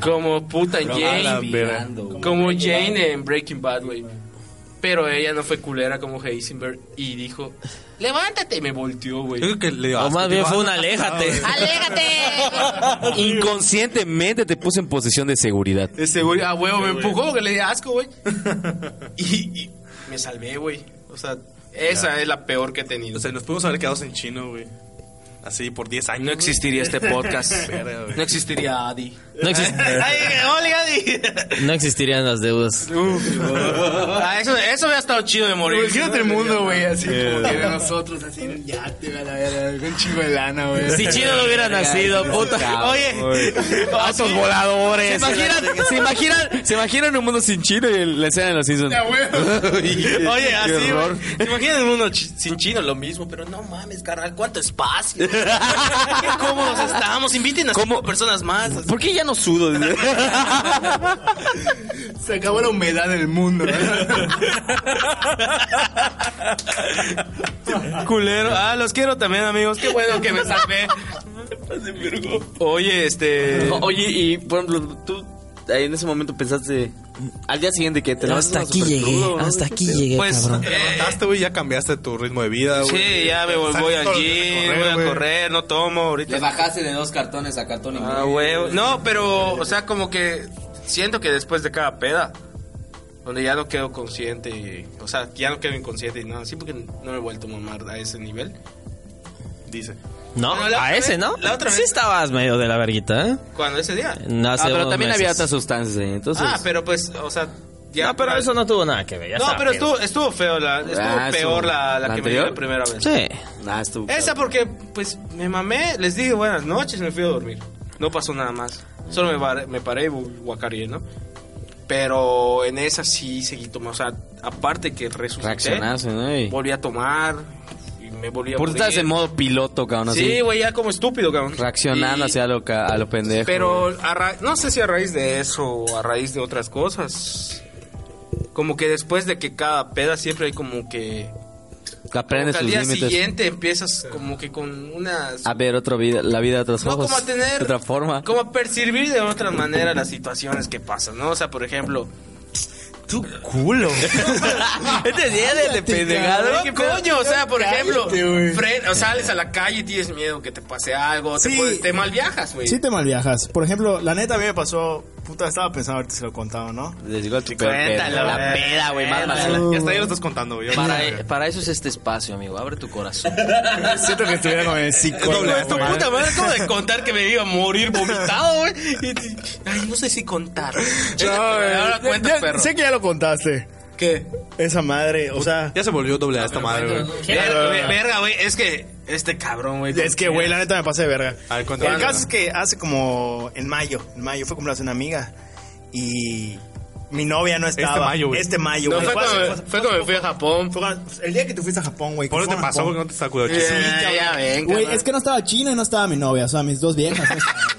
como puta Jane. Como Jane en Breaking Bad, güey. Pero ella no fue culera como Heisenberg y dijo, levántate, y me volteó, güey. Yo creo que le dio O más bien fue ah, un aléjate. ¡Aléjate! Inconscientemente te puse en posición de seguridad. Ese güey, a huevo, me empujó que le di asco, güey. y, y me salvé, güey. O sea, esa es la peor que he tenido. O sea, nos pudimos haber quedado en chino, güey. Así por 10 años. no existiría este podcast. No existiría Adi. No, existirían las deudas. Ah, eso, eso hubiera estado chido de morir. Imagínate el mundo, güey, así como que de nosotros, así en un yate, güey, a la un chingo de lana, güey. Si Chino no hubiera nacido, puta. Oye, Autos voladores. ¿Se imaginan, se imaginan, se imaginan un mundo sin chino y la escena de los Simpsons. oye, así, güey. ¿Te imaginas el mundo sin chino? Lo mismo, pero no mames, carnal, ¿cuánto espacio? Qué cómodos estamos. Inviten a personas más. ¿Por qué ya no sudo? Se acabó la humedad del mundo. Culero. Ah, los quiero también, amigos. Qué bueno que me salvé. Oye, este. Oye, y por ejemplo, tú en ese momento pensaste al día siguiente que te Hasta aquí llegué, crudo, ¿no? hasta ¿Qué aquí llegué, Pues, cabrón. Te levantaste, güey, ya cambiaste tu ritmo de vida, güey. Sí, ya me voy, voy al gym, correr, voy a güey. correr, no tomo ahorita. bajaste de dos cartones a cartón y Ah, huevo. No, pero, o sea, como que siento que después de cada peda, donde ya no quedo consciente, y, o sea, ya no quedo inconsciente y nada, sí, porque no me he vuelto a mamar a ese nivel. Dice. No, Bueno, la a ese, vez- ¿no? la otra Sí vez- estabas medio de la verguita, ¿eh? Cuando ese día. No, hace Ah, pero unos también había meses. otras sustancias ahí, entonces. Ah, pero pues, o sea, Ya, no, pero eso no tuvo nada que ver. Ya No, pero estuvo, estuvo feo, la, estuvo Ah, peor la, la ¿la que me dio la primera vez. Sí. Nah, estuvo- Esa porque, pues, me mamé, les dije buenas noches y me fui a dormir. No pasó nada más. Solo me, paré- me paré y guacaré, ¿no? Pero en esa sí seguí tomando. O sea, aparte que resucité, Reaccionaste, ¿no? Volví a tomar me volví a Por morir. estás en modo piloto, cabrón. Sí, güey, ya como estúpido, cabrón. Reaccionando Y- hacia lo, a lo pendejo. Pero a ra- no sé si a raíz de eso o a raíz de otras cosas. Como que después de que cada peda siempre hay como que... Aprendes como que tus al día límites. siguiente empiezas como que con unas... A ver otra vida, la vida de otros No, ojos. como a tener... De otra forma. Como a percibir de otra manera las situaciones que pasan, ¿no? O sea, por ejemplo... Tu culo. este día de, de pendejado. ¿qué coño, o sea, por ejemplo, Cállate, güey. fre- o sales a la calle y tienes miedo que te pase algo, te, Sí. puedes- te malviajas, güey. Sí te malviajas. Por ejemplo, la neta a mí me pasó... Puta, estaba pensando ahorita si lo contaba, ¿no? Les digo a tu peor Cuéntalo, pedo. La peda, güey, más Cuéntalo. vacila. Y hasta ahí lo estás contando, güey. Para, para eso es este espacio, amigo. Abre tu corazón. Siento que estuviera con el psicólogo. Esto, güey. puta madre, como de contar que me iba a morir vomitado, güey. Ay, no sé si contar. No, güey. Ahora cuenta, Ya- perro. Sé que ya lo contaste. ¿Qué? Esa madre, o sea... Ya se volvió doble a esta madre, güey. Verga, güey. Es que este cabrón, güey. Es que, güey, la neta me pasé de verga. A ver. El caso es que hace como en mayo, en mayo fue cumpleaños de una amiga y mi novia no estaba. Este mayo, güey. Este mayo, No, güey. fue cuando, fue- fue cuando me fui a Japón. fue cuando- el día que tú fuiste a Japón, güey. ¿Por qué te pasó? Porque no te está cuidando. Ya, ya ven, Güey, es que no estaba China y no estaba mi novia, o sea, mis dos viejas.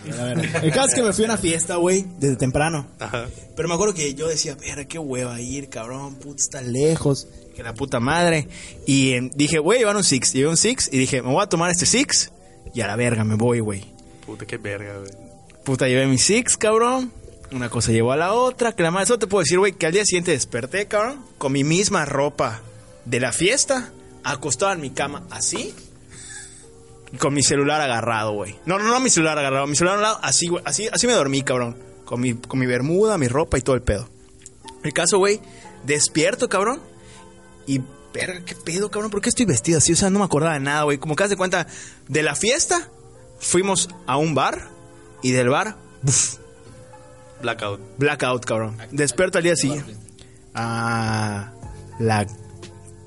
no estaban, güey. El caso es que me fui a una fiesta, güey, desde temprano. Ajá. Pero me acuerdo que yo decía, verga, qué hueva ir, cabrón, puta, está lejos, que la puta madre. Y eh, dije, a llevar un Six. Llevé un Six y dije, me voy a tomar este Six y a la verga me voy, güey. Puta, qué verga, güey. Puta, llevé mi Six, cabrón. Una cosa llevó a la otra, que la madre, eso te puedo decir, güey, que al día siguiente desperté, cabrón, con mi misma ropa de la fiesta, acostado en mi cama, así, con mi celular agarrado, güey. No, no, no mi celular agarrado, mi celular lado, así, güey, así, así me dormí, cabrón. Con mi, con mi bermuda, mi ropa y todo el pedo. El caso, güey, despierto, cabrón, y verga, qué pedo, cabrón, ¿por qué estoy vestido así? O sea, no me acordaba de nada, güey. Como que haz de cuenta, de la fiesta, fuimos a un bar, y del bar, ¡buf! Blackout. Blackout, cabrón. Despierto al día siguiente. Ah, la.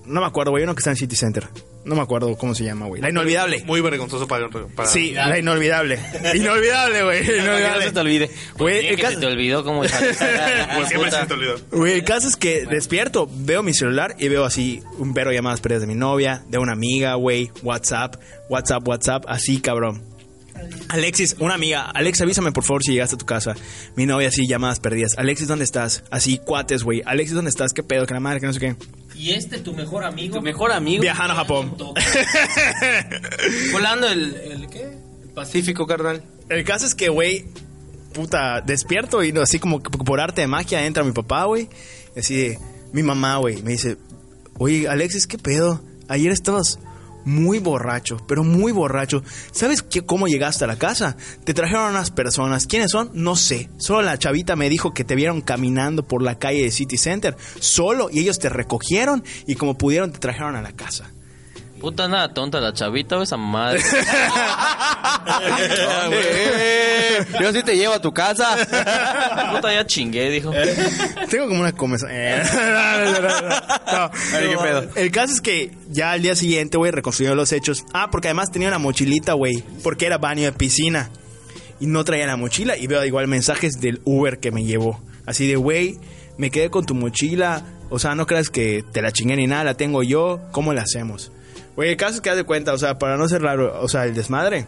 No me acuerdo, güey. Uno que está en City Center. No me acuerdo cómo se llama, güey. La inolvidable. Muy vergonzoso para... para Sí, la inolvidable. Inolvidable, güey. No se te olvide. Güey, el caso, te olvidó cómo. Pues siempre se te olvidó. güey, el caso es que despierto, veo mi celular y veo así un vero llamadas perdidas de mi novia, de una amiga, güey, WhatsApp, WhatsApp, WhatsApp, así, cabrón. Alexis, una amiga, Alex, avísame por favor si llegaste a tu casa. Mi novia, así, llamadas perdidas. Alexis, ¿dónde estás? Así, cuates, güey. Alexis, ¿dónde estás? ¿Qué pedo? Que la madre, que no sé qué. Y este, tu mejor amigo. Tu mejor amigo. Viajando a Japón. Volando el, el, ¿qué? El Pacífico, carnal. El caso es que, güey, puta, despierto y no, así como por arte de magia entra mi papá, güey. Y así de, mi mamá, güey, me dice, oye, Alexis, ¿qué pedo? Ayer estabas muy borracho, pero muy borracho. ¿Sabes qué, cómo llegaste a la casa? Te trajeron unas personas. ¿Quiénes son? No sé. Solo la chavita me dijo que te vieron caminando por la calle de City Center. Solo. Y ellos te recogieron y como pudieron te trajeron a la casa. Puta nada tonta la chavita o esa madre. Eh, Yo sí te llevo a tu casa. Puta ya chingué, dijo. Tengo como una comezón. No, Ay, qué pedo. El caso es que ya al día siguiente, güey, reconstruyó los hechos. Ah, porque además tenía una mochilita, güey. Porque era baño de piscina. Y no traía la mochila. Y veo igual mensajes del Uber que me llevó. Así de, güey, me quedé con tu mochila. O sea, no creas que te la chingué ni nada. La tengo yo. ¿Cómo la hacemos? Güey, el caso es que haz de cuenta. O sea, para no ser raro. O sea, el desmadre.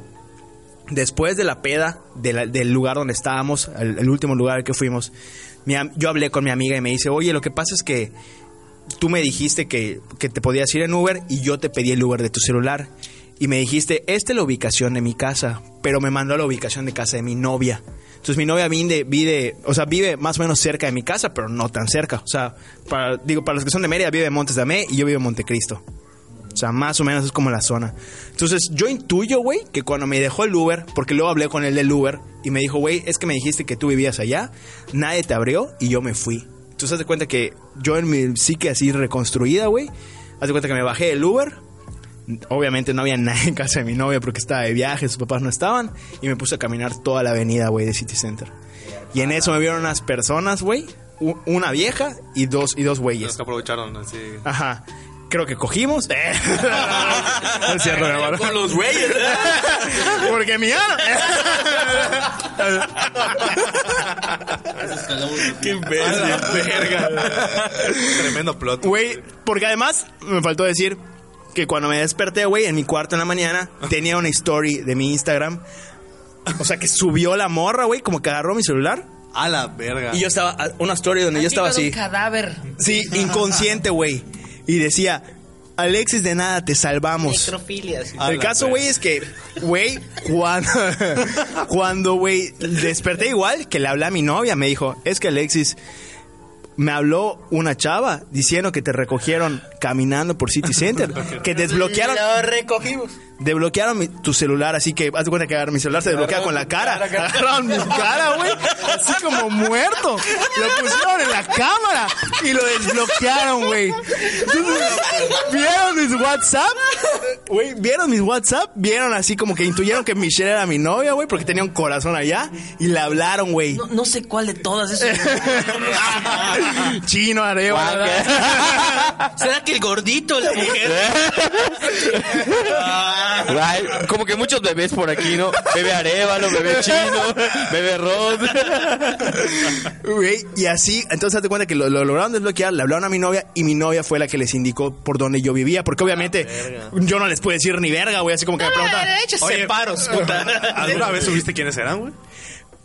Después de la peda del lugar donde estábamos, el, último lugar que fuimos, yo hablé con mi amiga y me dice, oye, lo que pasa es que tú me dijiste que, que te podías ir en Uber y yo te pedí el Uber de tu celular. Y me dijiste, esta es la ubicación de mi casa, pero me mandó a la ubicación de casa de mi novia. Entonces mi novia vive, vive, o sea, vive más o menos cerca de mi casa, pero no tan cerca. O sea, para, digo, para los que son de Mérida, vive en Montes de Amé y yo vivo en Montecristo. O sea, más o menos es como la zona. Entonces, yo intuyo, güey, que cuando me dejó el Uber, porque luego hablé con el del Uber y me dijo, güey, es que me dijiste que tú vivías allá, nadie te abrió y yo me fui. Entonces, haz de cuenta que yo en mi psique así reconstruida, güey, haz de cuenta que me bajé del Uber. Obviamente no había nadie en casa de mi novia porque estaba de viaje, sus papás no estaban. Y me puse a caminar toda la avenida, güey, de City Center. Y en eso me vieron unas personas, güey, una vieja y dos, y dos Los güeyes. que aprovecharon así. Ajá. Creo que cogimos. Eh. No es cierto, mi. Con los güeyes. Porque mi ano. ¡Qué verga! Tremendo plot. Güey, porque además me faltó decir que cuando me desperté, güey, en mi cuarto en la mañana, tenía una story de mi Instagram. O sea, que subió la morra, güey, como que agarró mi celular. A la verga. Y yo estaba, una story donde yo estaba así. Un cadáver. Sí, inconsciente, güey. Y decía, Alexis, de nada, te salvamos. El caso, güey, es que, güey, cuando, cuando, güey, desperté igual, que le hablé a mi novia, me dijo, es que Alexis, me habló una chava diciendo que te recogieron caminando por City Center, que desbloquearon, Lo recogimos. Desbloquearon mi- tu celular, así que haz de cuenta que agarra mi celular se desbloquea con la cara, agarraron mi cara, güey, así como muerto, lo pusieron en la cámara y lo desbloquearon, güey. Vieron mis WhatsApp, güey, vieron mis WhatsApp, vieron así como que intuyeron que Michelle era mi novia, güey, porque tenía un corazón allá y le hablaron, güey. No, no sé cuál de todas es. Chino, Areva. ¿Será que el gordito, la mujer? Como que muchos bebés por aquí, ¿no? Bebé Arevalo, bebé Chino, bebé Rod. Güey, y así, entonces hazte cuenta que lo, lo lograron desbloquear, le hablaron a mi novia y mi novia fue la que les indicó por dónde yo vivía, porque obviamente yo no les puedo decir ni verga, güey, así como que me preguntan. Oye, Separos, puta. ¿Alguna vez subiste quiénes eran, güey?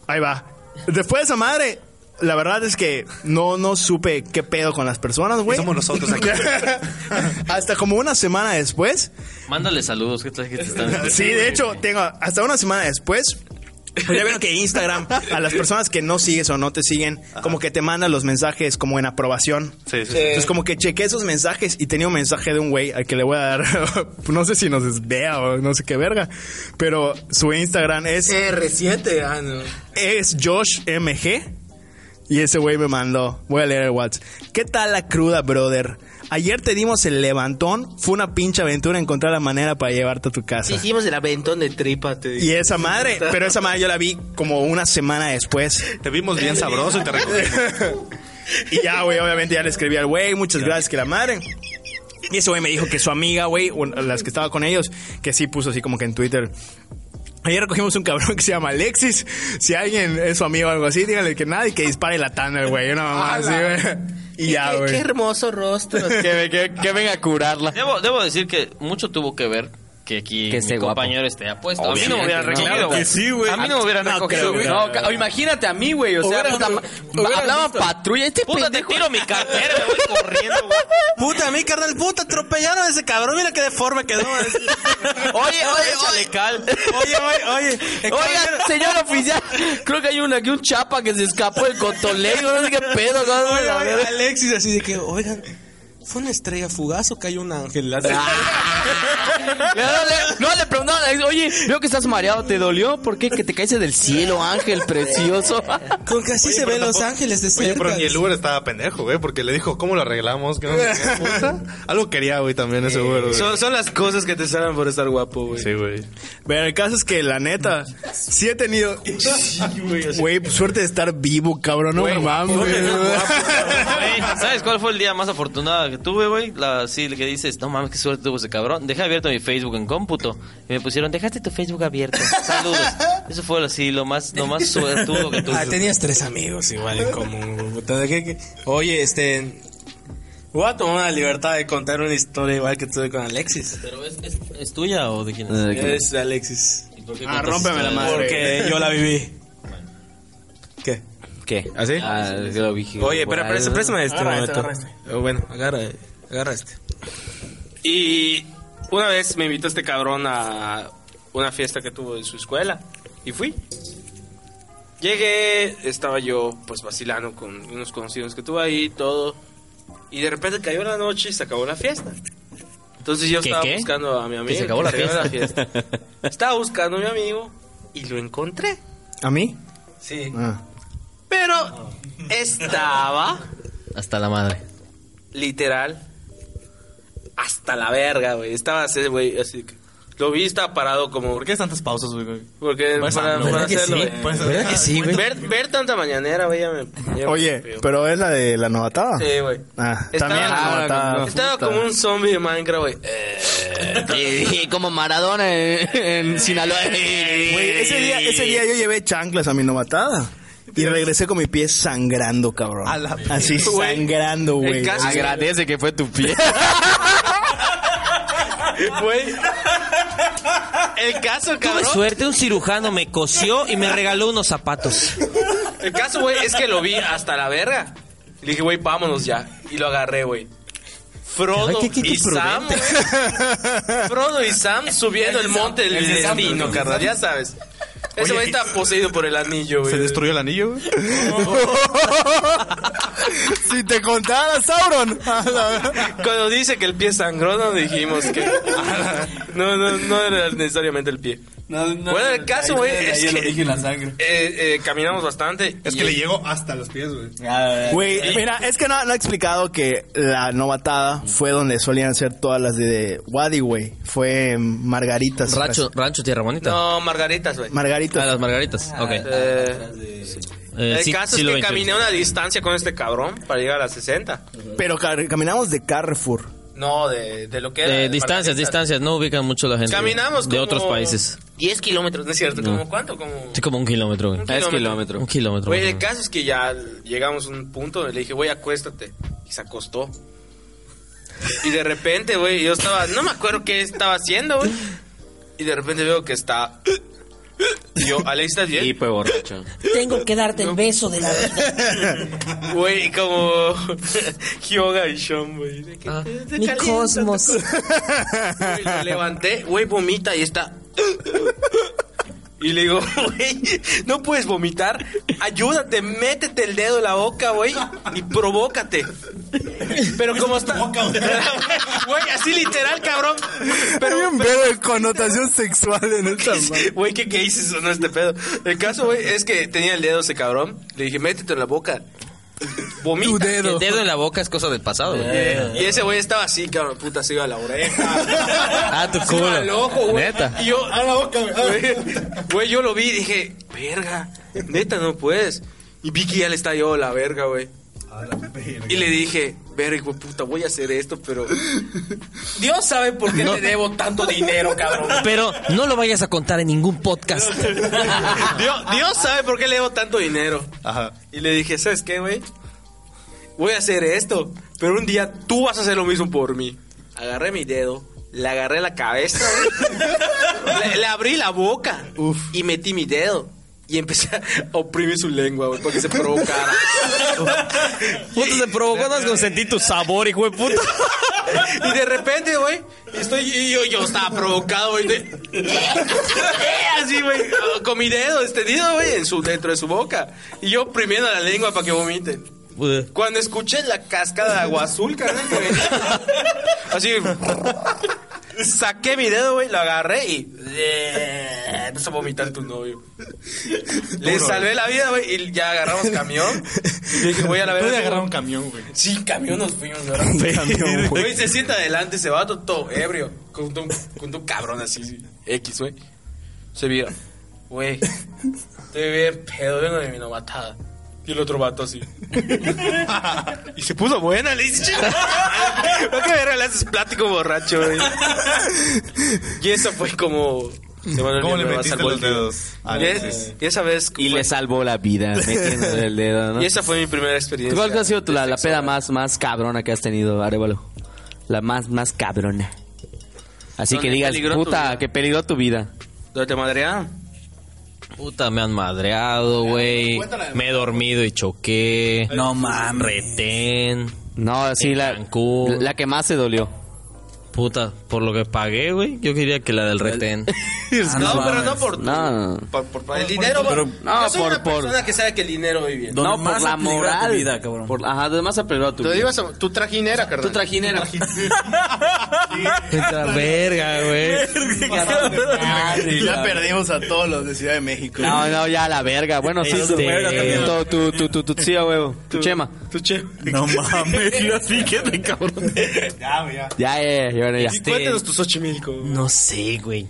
Ahí va. Después de esa madre, la verdad es que no, no supe qué pedo con las personas, güey. Somos nosotros aquí. hasta como una semana después. Mándale saludos, que te que te están Sí, de hecho, tengo hasta una semana después. ya vieron que Instagram, a las personas que no sigues o no te siguen, como que te mandan los mensajes como en aprobación. Sí, sí, sí. Entonces, como que chequé esos mensajes y tenía un mensaje de un güey al que le voy a dar. no sé si nos vea o no sé qué verga. Pero su Instagram es, R7, ah, no. es Josh MG. Y ese güey me mandó. Voy a leer el WhatsApp. ¿Qué tal la cruda, brother? Ayer te dimos el levantón. Fue una pinche aventura encontrar la manera para llevarte a tu casa. Hicimos el aventón de tripa, te digo. Y esa madre, pero esa madre yo la vi como una semana después. Te vimos bien sabroso y te recogimos. Y ya, güey, obviamente ya le escribí al güey, muchas gracias, que la madre. Y ese güey me dijo que su amiga, güey, o las que estaba con ellos, que sí puso así como que en Twitter. Ayer recogimos un cabrón que se llama Alexis. Si alguien es su amigo o algo así, díganle que nada y que dispare la tanda, güey. Una mamá así, güey. Y ya, Qué, güey. qué hermoso rostro. Que, que, que venga a curarla. Debo, debo decir que mucho tuvo que ver que aquí Que mi guapo. compañero esté apuesto. A mí no me hubieran recogido. no. güey. Que sí, güey. A mí no me hubieran recogido. güey. No, imagínate a mí, güey. O sea, puta, hablaban visto. patrulla. Este Puta, te tiro mi cartera, me voy corriendo, güey. Puta, a mí, carnal, puta, atropellaron a ese cabrón. Mira qué deforme quedó. Oye, oye, Échale oye. cal. Oye, oye, oye. Oiga, señor oficial, creo que hay un, aquí un chapa que se escapó del cotolengo, no sé qué pedo, no, Oye, oye. Alexis, así de que, oigan, ¿fue una estrella fugaz o cayó un ángel? Así- No, le, no, le preguntaron, oye, veo que estás mareado, ¿te dolió? ¿Por qué? Que te caíste del cielo, ángel precioso. Con que así se ven los ángeles de Oye, cerca. pero ni el Uber estaba pendejo, güey, porque le dijo, ¿cómo lo arreglamos? No qué, puta. Algo quería, güey, también ese Uber, güey. Son, son las cosas que te salen por estar guapo, güey. Sí, güey. Pero el caso es que la neta, sí he tenido. Güey, pues, suerte de estar vivo, cabrón. No mames. Güey, ¿Sabes cuál fue el día más afortunado que tuve, güey? La, sí, que dices, no mames, qué suerte tuvo ese cabrón. Dejé abierto mi Facebook en cómputo. Y me pusieron, dejaste tu Facebook abierto. Saludos. Eso fue así, lo más, lo más suertudo que tuve. Ah, tenías tres amigos igual en común. Oye, este... Voy a tomar la libertad de contar una historia igual que tuve con Alexis. ¿Pero es, es, es tuya o de quién es? Es de Alexis. ¿Y por qué Ah, rómpeme la madre. Porque yo la viví. ¿Qué? ¿Así? Ah, yo lo vi. Oye, pero préstame, este Agarra este, momento. agarra este. Oh, bueno, agarra, agarra este. Y una vez me invitó este cabrón a una fiesta que tuvo en su escuela. Y fui. Llegué, estaba yo pues vacilando con unos conocidos que tuve ahí, todo. Y de repente cayó la noche y se acabó la fiesta. Entonces yo ¿Qué, estaba qué? buscando a mi amigo. se acabó la fiesta. estaba buscando a mi amigo y lo encontré. ¿A mí? Sí. Ah. Pero estaba Hasta la madre. literal hasta la verga, güey. Estaba así, güey, así que Lo vi, estaba parado como... ¿Por qué tantas pausas, güey? Porque Pues, para, ah, para ¿Verdad que hacerlo, sí? güey. ¿Verdad que sí, güey? Ver, ver tanta mañanera, güey, ya me... ya me Oye, feo. pero es la de la novatada. Sí, güey. Ah, Estaba- también la novatada. Estaba como un zombie de Minecraft, güey. Eh, Y como Maradona en, en Sinaloa. Güey, ese día, ese día yo llevé chanclas a mi novatada. Y regresé con mi pie sangrando, cabrón. A la- Así Güey, sangrando, güey. Agradece que fue tu pie. Güey. El caso, Tuve cabrón. suerte, un cirujano me cosió y me regaló unos zapatos. El caso, güey, es que lo vi hasta la verga. Y le dije, güey, vámonos ya. Y lo agarré, güey. Frodo Ay, qué- qué y Sam. güey. Frodo y Sam subiendo el monte del destino, carnal. Ya sabes. Ese güey está poseído por el anillo, güey. ¿Se destruyó el anillo, güey? si te contara, Sauron. Cuando dice que el pie sangró, no dijimos que. No, no, no era necesariamente el pie. Bueno, el caso, güey, es que- dije en la sangre. Eh, eh, caminamos bastante. Es y- que le llegó hasta los pies, güey. Güey, mira, es que no, no ha explicado que la novatada fue donde solían ser todas las de Wadi, güey. Fue en Margaritas. Rancho, rancho Tierra Bonita. No, margaritas, güey. Ah, Margaritas. las margaritas. Ok. Eh, Eh, el sí- caso sí es que caminé una distancia con este cabrón para llegar a las 60. Pero ca- caminamos de Carrefour. No, de, de lo que era. De distancias, distancias. No ubican mucho la gente. Caminamos De como otros países. 10 kilómetros, ¿no es cierto? ¿Como cuánto? Como Sí, como un kilómetro, güey. un kilómetro. Un kilómetro. Güey, más o el caso es que ya llegamos a un punto donde le dije, güey, acuéstate. Y se acostó. Y de repente, güey, yo estaba, no me acuerdo qué estaba haciendo, güey. Y de repente veo que está. Yo, Alex, ¿estás bien? Y fue borracho. Tengo que darte el beso de la vida. Güey, como Hyoga y Sean, güey. Ah. Mi cosmos. Lo levanté, güey, vomita y está. Y le digo, güey, no puedes vomitar. Ayúdate, métete el dedo en la boca, güey, y provócate. Pero como está. Güey, así literal, cabrón. Pero, Hay un pedo de connotación sexual en esta. Güey, ¿qué, qué hice? No, este pedo. El caso, güey, es que tenía el dedo ese cabrón. Le dije, métete en la boca. Vomita. Tu dedo. El dedo en la boca es cosa del pasado, güey. Y ese güey estaba así, cabrón, puta, se iba a la oreja. Ah, tu Se iba culo. al ojo, güey. Neta. Y yo, a la boca, güey. Güey, yo lo vi y dije, verga, neta, no puedes. Y vi que ya le estalló a la verga, güey. Y le dije, verga, hijo de puta, voy a hacer esto, pero... Dios sabe por qué te debo tanto dinero, cabrón. Pero no lo vayas a contar en ningún podcast. Dios, Dios sabe por qué le debo tanto dinero. Ajá. Y le dije, ¿sabes qué, güey? Voy a hacer esto, pero un día tú vas a hacer lo mismo por mí. Agarré mi dedo, le agarré la cabeza, güey. le, le abrí la boca y metí mi dedo. Y empecé a oprimir su lengua, güey, para que se provocara. Puta, se provocó más con sentir tu sabor, hijo de puta. Y de repente, güey, estoy, y yo, yo estaba provocado, güey. Así, güey, con mi dedo extendido, güey, en su, dentro de su boca. Y yo oprimiendo la lengua para que vomite. Cuando escuché la cascada de agua azul, carnal, así, saqué mi dedo, güey, lo agarré y empezó a vomitar tu novio. Le salvé la vida, güey, y ya agarramos camión. Y dije, voy a la Pude verga. agarrar un camión, güey. Sí, camión nos fuimos, ¿verdad? Güey, se sienta adelante, se va todo, todo ebrio. Con un, con un cabrón así, sí, X, güey. Se vira. Güey, estoy bien pedo, vengo de mi novatada. Y el otro vato así. y se puso buena, le dice. ¿Por qué verga le haces plático borracho, güey? Y eso fue como. ¿Cómo le metiste los dedos? Ah, Y, es- y esa vez. Y fue- le salvó la vida metiéndole el dedo, ¿no? y esa fue mi primera experiencia. ¿Cuál ha sido tu- la, la peda más, más cabrona que has tenido, Arevalo? La más, más cabrona. Así ¿Dónde que digas, peligró tu puta, vida? que peligró tu vida. ¿Dónde te madrearon? Puta, me han madreado, güey. Me he dormido y choqué. No mames. Retén. No, sí, En la, Cancún. la que más se dolió. Puta, por lo que pagué, güey. Yo quería que la del retén. No, pero no por, tu- No, no. por, por- por el dinero. pero- no, yo soy por- una por- persona que sabe que el dinero vive bien. No, por la apeligra tu moral. vida, cabrón. Por, ajá, donde más apeló a tu Te vida. ibas a- tu trajinera, carnal. Tu trajinera. Esta verga, güey. Ya perdimos a todos los de Ciudad de México. No, no, ya la verga. Bueno, sí, Este- tu, tu, tu, tu, tu, tu, sí, huevo. Tu chema. Tu che. No mames, lo fíjate, cabrón. Ya, ya. Ya, ya, cuéntanos tu Xochimilco. No sé, güey.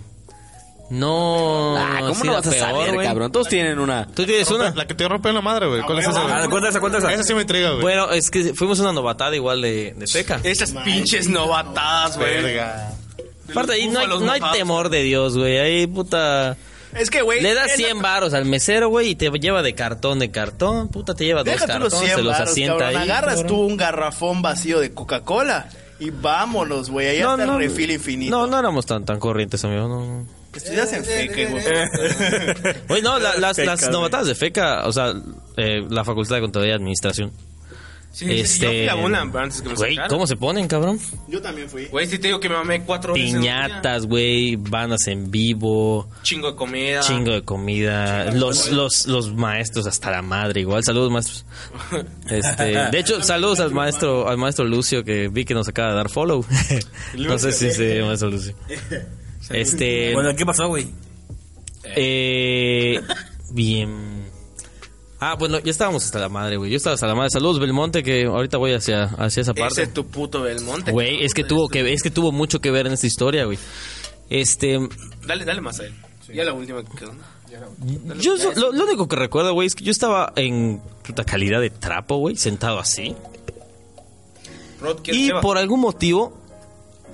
No. Ah, ¿cómo sí no vas a peor, saber, güey. cabrón? Todos tienen una. ¿Tú tienes una? La que te rompió la madre, güey. ¿Cuál es esa? Ah, cuenta esa, cuenta esa. Esa sí me intriga, güey. Bueno, es que fuimos una novatada igual de, de Teca. Esas pinches novatadas, güey. Verga. Aparte ahí no hay, no hay temor de Dios, güey. Ahí, puta... Es que, güey. Le das es la- 100 varos al mesero, güey, y te lleva de cartón de cartón. Puta, te lleva dos Deja los cartones, 100 se los asienta cabrón. ahí. Agarras cabrón. tú un garrafón vacío de Coca-Cola y vámonos, güey. Ahí está el refil infinito. No, no éramos tan, tan corrientes, amigo. No. Estudias en FECA, güey. Oye, no, la- las, las güey. novatadas de FECA, o sea, eh, la Facultad de Contaduría y Administración. Sí, sí, Este- yo fui a una antes que me Güey, sacaran. ¿cómo se ponen, cabrón? Yo también fui. Güey, sí te digo que me mamé cuatro. Piñatas, güey, bandas en vivo, Chingo de comida. chingo de comida, los, los, los maestros hasta la madre, igual, saludos maestros. Este, de hecho, saludos al maestro, al maestro Lucio que vi que nos acaba de dar follow. no sé si se llama maestro Lucio. Este, Bueno, ¿qué pasó, güey? eh, bien. Ah, bueno, ya estábamos hasta la madre, güey. Yo estaba hasta la madre. Saludos Belmonte, que ahorita voy hacia, hacia esa Ese parte. es tu puto Belmonte. Güey, es que tuvo que, es que tuvo mucho que ver en esta historia, güey. Este, Dale, dale más a él. Ya la última que quedó. yo lo, lo único que recuerdo, güey, es que yo estaba en puta calidad de trapo, güey, sentado así. Rod, ¿quieres Y por algún motivo,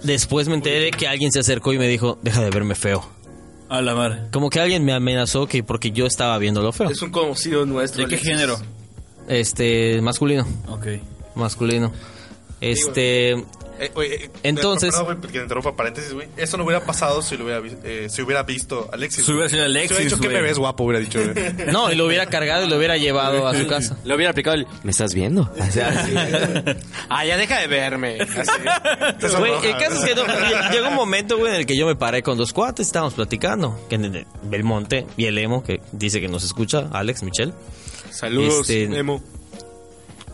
después me enteré que alguien se acercó y me dijo, deja de verme feo. A la madre. Como que alguien me amenazó que porque yo estaba viéndolo feo. Es un conocido nuestro. ¿De qué Alexis. género? Este, masculino, Ok. masculino. Este, Eh, oye, eh, Entonces- Perdón, güey, que te interrumpa paréntesis, güey. Eso no hubiera pasado si lo hubiera, eh, si hubiera visto Alexis. Si hubiera sido Alexis, Si hubiera dicho, ¿qué güey. me ves guapo? Hubiera dicho, güey. no, y lo hubiera cargado y lo hubiera llevado a su casa. Le hubiera aplicado el. ¿Me estás viendo? O sea, sí. Ah, ya deja de verme. Así. Güey, el caso es que no, lle- llegó un momento, güey, en el que yo me paré con dos cuates, estábamos platicando. Que en el- Belmonte y el Emo, que dice que nos escucha, Alex, Michelle. Saludos, Este- Emo.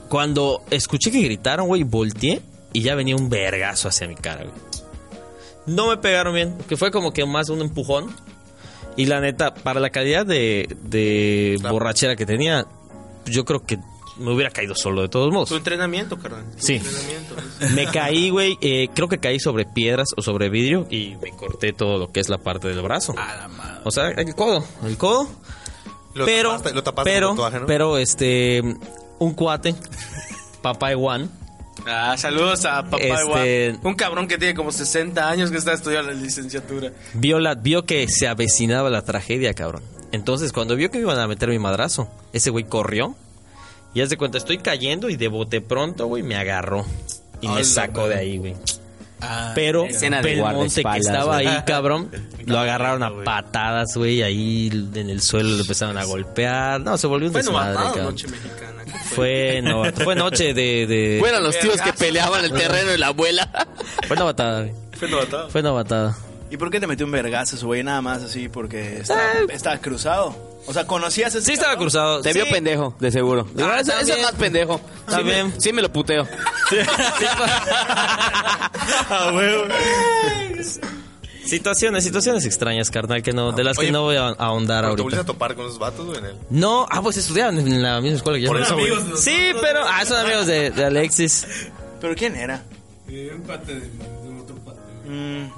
Cuando escuché que gritaron, güey, volteé y ya venía un vergazo hacia mi cara, güey. No me pegaron bien, que fue como que más un empujón. Y la neta, para la calidad de, de borrachera que tenía, yo creo que me hubiera caído solo de todos modos. Tu entrenamiento, carnal. Sí. entrenamiento. Me caí, güey, eh, creo que caí sobre piedras o sobre vidrio y me corté todo lo que es la parte del brazo. O sea, el codo, el codo. Lo pero, tapaste, lo tapaste pero, tatuaje, ¿no? pero, este, un cuate, papá Juan, Ah, saludos a papá Este-. Un cabrón que tiene como 60 años que está estudiando la licenciatura. vio, la, vio que se avecinaba la tragedia, cabrón. Entonces, cuando vio que me iban a meter mi madrazo, ese güey corrió. Y haz de cuenta, estoy cayendo y de bote pronto, güey, me agarró. Y me sacó de ahí, güey. Pero Escena de Belmonte que estaba ahí, cabrón, lo agarraron a patadas, güey, ahí en el suelo lo empezaron a golpear. No, se volvió un Fue desmadre, novatado, cabrón. noche mexicana. ¿Qué fue? Fue, no, fue noche de... de Fueron los tíos que peleaban el terreno de la abuela. Fue novatada, güey. Fue novatado. Fue novatada. ¿Y por qué te metió un vergazo, güey? Nada más así porque estaba, estaba cruzado. O sea, ¿conocías a ese Sí estaba cabrón? cruzado. Te Sí. vio pendejo, de seguro. Digo, Ah, ese, ese es también. más pendejo. Sí También. me, sí me lo puteo. Situaciones, situaciones extrañas, carnal, que no, de las que Oye, no voy a ahondar te volviste ahorita. a topar con esos vatos, güey, en el... No, ah, pues estudiaban en la misma escuela que yo. Por eso, güey. Sí, pero, ah, son amigos de, de Alexis. ¿Pero quién era? un cuate de, de otro cuate. Mm,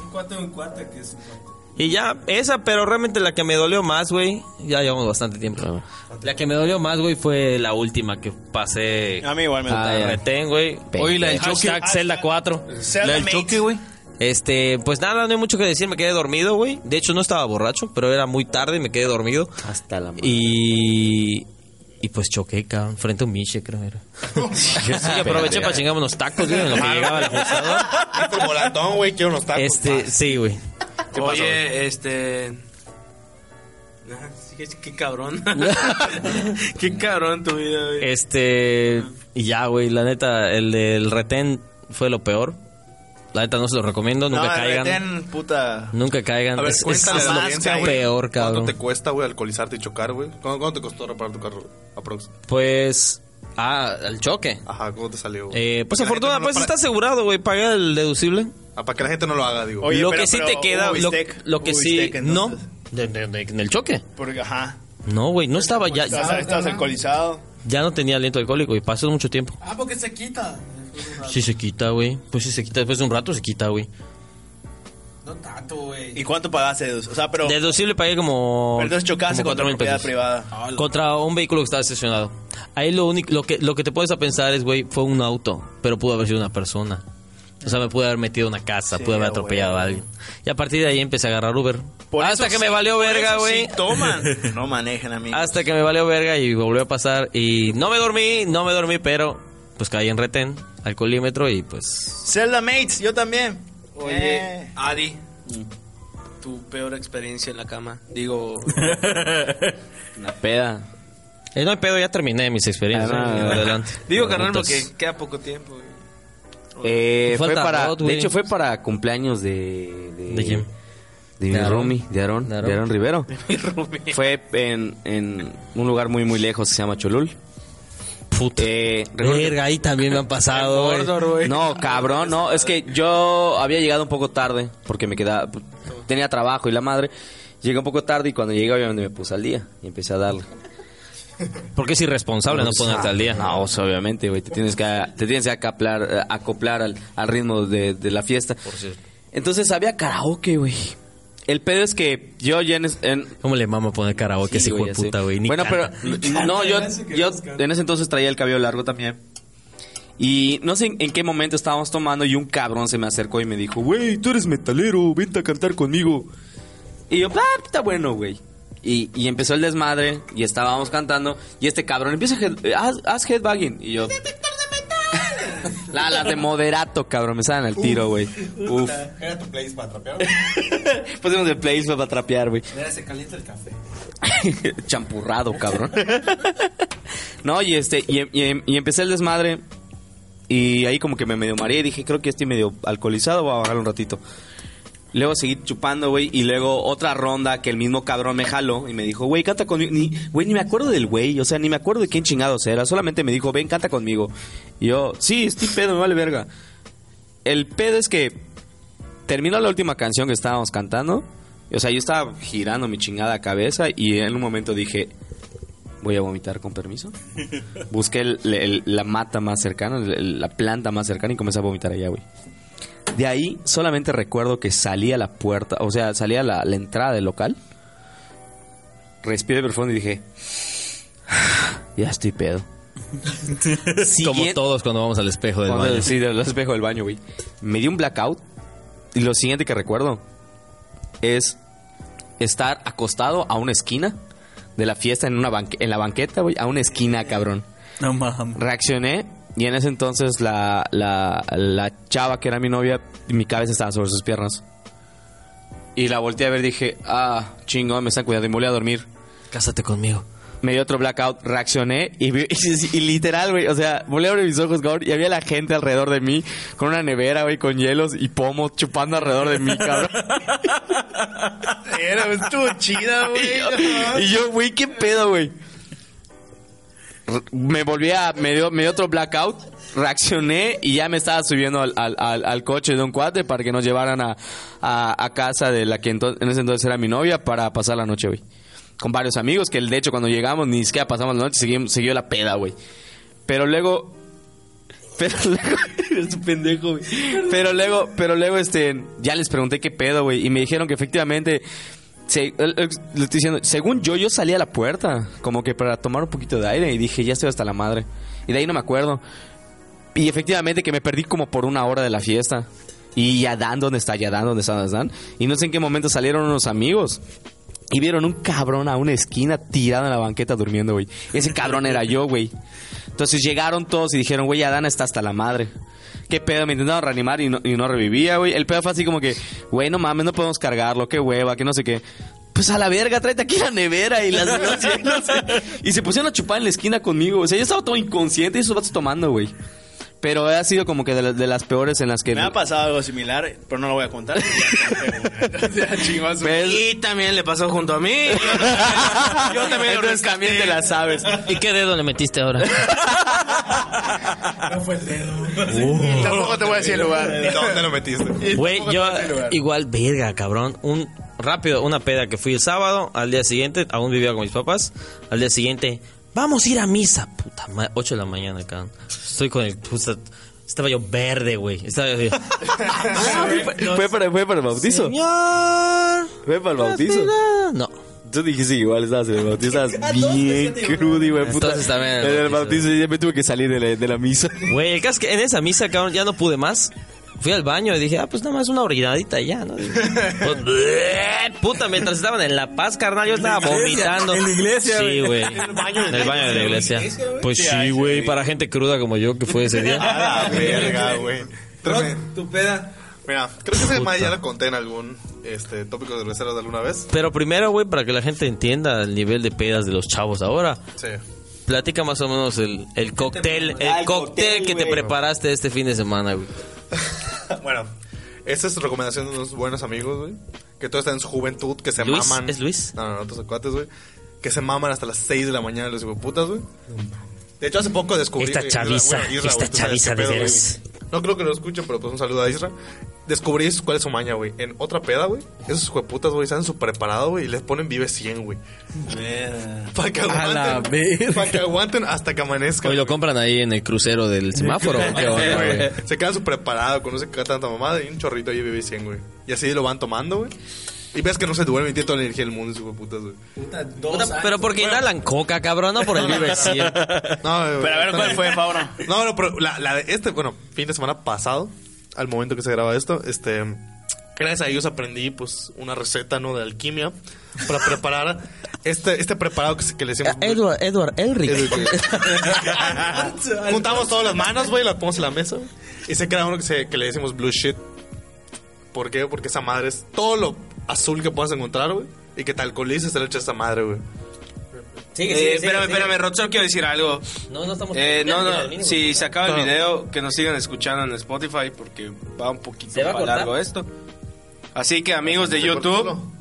Un cuate de un cuate que es un cuate. Y ya, esa, pero realmente la que me dolió más, güey, ya llevamos bastante tiempo. La que me dolió más, güey, fue la última que pasé. a mí igual me Ah, ya. Retén, güey. Oye, la del choque. Hashtag Zelda 4. La del choque, güey. Este, pues nada, no hay mucho que decir, me quedé dormido, güey. De hecho, no estaba borracho, pero era muy tarde y me quedé dormido. Hasta la madre. Y. Y pues choqué, cabrón, frente a un biche, creo era. Sí, aproveché para chingarme unos tacos, güey, en lo que llegaba el ajustador. El volatón, güey, quiero unos tacos. Este, sí, güey. ¿Qué pasó? Oye, este. Ah, qué- cabrón. qué cabrón tu vida, güey. Este. Y ya, güey, la neta, el del retén fue lo peor. La neta no se lo recomiendo, nunca no, caigan. retén, puta. Nunca caigan. A ver, es, es- cuéntale a la es audiencia, güey. peor, ¿Cuánto cabrón. te cuesta, güey, alcoholizarte y chocar, güey? ¿Cuánto, cuánto te costó reparar tu carro, aprox? Pues, ah, el choque. Ajá, ¿cómo te salió? güey? Eh, pues afortunadamente, no pues está asegurado, güey. Paga el deducible. Ah, para que la gente no lo haga, digo. Oye, lo pero- que sí pero te queda, lo, bistec, lo que sí, bistec, no, entonces. de- de- de- en el choque. Porque, ajá. No, güey, no estaba ya, Estabas, estabas alcoholizado. ya no tenía aliento alcohólico y pasó mucho tiempo. Ah, porque se quita. Sí se quita, güey. Pues sí se quita, después de un rato se quita, güey. No tanto, güey. ¿Y cuánto pagaste O sea, pero. Deducible pagué como. pero entonces chocaste contra cuatro mil propiedad pesos. privada. Contra un vehículo que estaba estacionado. Ahí lo único, lo que, lo que te puedes a pensar es, güey, fue un auto, pero pudo haber sido una persona. O sea, me pude haber metido en una casa, Sí, pude haber atropellado a alguien. Y a partir de ahí empecé a agarrar Uber. Por Hasta que me valió verga, güey. sí, toman. No manejen, amigos. Hasta que me valió verga y volvió a pasar. Y no me dormí, no me dormí, pero pues caí en retén, alcoholímetro y pues. Zelda Mates, yo también. Oye, Eh. Adi, tu peor experiencia en la cama. Digo, Una peda. Eh, no hay pedo, ya terminé mis experiencias. Ah, adelante. digo carnal porque queda poco tiempo. güey. Eh, fue para, Rod, de hecho fue para cumpleaños de de, ¿De quién? de mi De roomie, de Aarón, De Aarón. Rivero. fue en, en un lugar muy muy lejos, se llama Cholul. Puta. Eh, Verga, ahí también me han pasado. No, cabrón, no, es que yo había llegado un poco tarde porque me quedaba tenía trabajo y la madre. Llegué un poco tarde y cuando llegué obviamente me puse al día y empecé a darle. Porque es irresponsable no ponerte al día. No, sea, obviamente, güey, te tienes que te tienes que acoplar, eh, acoplar al, al ritmo de, de la fiesta. Entonces había karaoke, güey. El pedo es que yo ya en, en- ¿Cómo le mama poner karaoke ese Sí, hijo güey, de puta, güey? Bueno, canta. pero no, yo, yo en ese entonces traía el cabello largo también. Y no sé en, en qué momento estábamos tomando y un cabrón se me acercó y me dijo, güey, tú eres metalero, vente a cantar conmigo. Y yo, ah, está bueno, güey. Y, y empezó el desmadre y estábamos cantando y este cabrón empieza a head- haz, haz headbanging y yo la, las de moderato cabrón me salen al tiro güey uf Era tu playlist para trapear. pusimos el playlist para trapear güey Mira, se calienta el café. champurrado, cabrón. no, y este, y, y- y empecé el desmadre. Y ahí como que me medio mareé. Dije, creo que estoy medio alcoholizado, voy a bajar un ratito. Luego seguí chupando, güey. Y luego otra ronda que el mismo cabrón me jaló y me dijo, güey, canta conmigo. Ni, güey, ni me acuerdo del güey. O sea, ni me acuerdo de quién chingados era. Solamente me dijo, ven, canta conmigo. Y yo, sí, estoy pedo, me vale verga. El pedo es que terminó la última canción que estábamos cantando. O sea, yo estaba girando mi chingada cabeza y en un momento dije, voy a vomitar con permiso. Busqué el- el- la mata más cercana, el- la planta más cercana y comencé a vomitar allá, güey. De ahí solamente recuerdo que salí a la puerta, o sea, salí a la, la entrada del local. Respiré profundo y dije, ya estoy pedo. Como todos cuando vamos al espejo del cuando- baño. Sí, del espejo del baño, güey. Me dio un blackout. Y lo siguiente que recuerdo es estar acostado a una esquina de la fiesta en una banque- en la banqueta, güey, a una esquina, cabrón. No mames. Reaccioné y en ese entonces la, la, la chava que era mi novia, mi cabeza estaba sobre sus piernas. Y la volteé a ver y dije, ah, chingón, me están cuidando y me volví a dormir. Cásate conmigo. Me dio otro blackout, reaccioné y, vi- y, y literal, güey, o sea, volví a abrir mis ojos, cabrón, y había la gente alrededor de mí con una nevera, güey, con hielos y pomos chupando alrededor de mí, cabrón. Era, estuvo chida, güey. y yo, güey, ¿qué pedo, güey? Me volví a, me dio, me dio otro blackout, reaccioné y ya me estaba subiendo al, al, coche de un cuate para que nos llevaran a, a, casa de la que ento- en ese entonces era mi novia para pasar la noche, güey. Con varios amigos que de hecho cuando llegamos ni siquiera pasamos la noche, seguimos, siguió la peda, güey. Pero luego pero luego, un pendejo, güey. Pero luego, pero luego, este, ya les pregunté qué pedo, güey. Y me dijeron que efectivamente, se- estoy diciendo, según yo, yo salí a la puerta, como que para tomar un poquito de aire. Y dije, ya estoy hasta la madre. Y de ahí no me acuerdo. Y efectivamente que me perdí como por una hora de la fiesta. Y Yadán, ¿dónde está Yadán? ¿Dónde está Yadán? Y no sé en qué momento salieron unos amigos. Y vieron un cabrón a una esquina tirado en la banqueta durmiendo, güey. Ese cabrón era yo, güey. Entonces llegaron todos y dijeron, güey, Adán está hasta la madre. ¿Qué pedo? Me intentaron reanimar y no, y no revivía, güey. El pedo fue así como que, güey, no mames, no podemos cargarlo, qué hueva, que no sé qué. Pues a la verga, tráete aquí la nevera y las hielos. Y se pusieron a chupar en la esquina conmigo. O sea, yo estaba todo inconsciente y esos vatos tomando, güey. Pero ha sido como que de, la- de las peores en las que... Me ha pasado algo similar, pero no lo voy a contar. ¿Ves? Y también le pasó junto a mí. Yo también lo Entonces también te la sabes. ¿Y qué dedo le metiste ahora? No fue el dedo. Tampoco te voy a decir el lugar. ¿Dónde lo metiste? Güey, yo igual, verga, cabrón. Un rápido, una peda que fui el sábado, al día siguiente, aún vivía con mis papás. Al día siguiente, vamos a ir a misa. Puta madre, 8 de la mañana, cabrón. Estoy con el. puta, estaba yo verde, güey. Estaba yo. ¿Fue para, ¿Fue para el bautizo? Señor. ¿Fue para el bautizo? No. Tú dijiste igual, estabas en el bautizo, estabas bien crudo, güey, puta. Entonces también en el bautizo ya me tuve que salir de la, de la misa. Güey, el caso es que en esa misa, cabrón, ya no pude más. Fui al baño y dije, ah, pues nada más una orinadita y ya, ¿no? Pues, bleh, puta, mientras estaban en La Paz, carnal, yo estaba vomitando. en la iglesia, Sí, güey. En el baño de la iglesia. Pues sí, güey, para gente cruda como yo que fue ese día. A la verga, güey. Tu peda. Mira, creo que ese tema ya lo conté en algún este, tópico de cerveceros de alguna vez. Pero primero, güey, para que la gente entienda el nivel de pedas de los chavos ahora, Sí. platica más o menos el, el cóctel, el Ah, el cóctel cóctel, que te preparaste este fin de semana, güey. Bueno, esta es recomendación de unos buenos amigos, güey. Que todos están en su juventud, que se ¿Luis? maman. ¿Es Luis? No, no, no, otros cuates, güey. Que se maman hasta las 6 de la mañana los putas, güey. De hecho, hace poco descubrí... Esta Isra- chaviza, bueno, Isra, esta sabes chaviza de veras. No creo que lo escuchen, pero pues un saludo a Isra. Descubrí cuál es su maña, güey. En otra peda, güey. Esos jueputas, güey, salen su preparado, güey. Y les ponen Vive 100, güey. Para que A la aguanten. Para que aguanten hasta que amanezca. Hoy lo compran ahí en el crucero del semáforo. ¿o ¿Qué onda, güey? Se quedan su preparado con ese tanta mamada y un chorrito ahí Vive 100, güey. Y así lo van tomando, güey. Y ves que no se duermen y tiene toda la energía del mundo, esos putas, güey. Puta, dos Puta, años. Pero porque inhalan coca, cabrón, no por el Vive 100. No, güey, Pero a ver, ¿cuál fue, Fabro? No, no, pero la, la de este, bueno, fin de semana pasado, al momento que se graba esto, este, gracias a ellos aprendí, pues, una receta, ¿no? De alquimia para preparar este, este preparado que, que le decimos... Edward, Edward Elric. Juntamos todas las manos, güey, las ponemos en la mesa, y se crea uno que, se, que le decimos blue shit. ¿Por qué? Porque esa madre es todo lo azul que puedas encontrar, güey, y que te alcoholices, te lo echa esa madre, güey. Eh, espérame, espérame, Rocho, quiero decir algo. No, no estamos... Eh, no, no, mínimo. si se acaba el No. video, que nos sigan escuchando en Spotify porque va un poquito ¿Se va a para cortar? largo esto. Así que amigos de ¿Se cortó YouTube...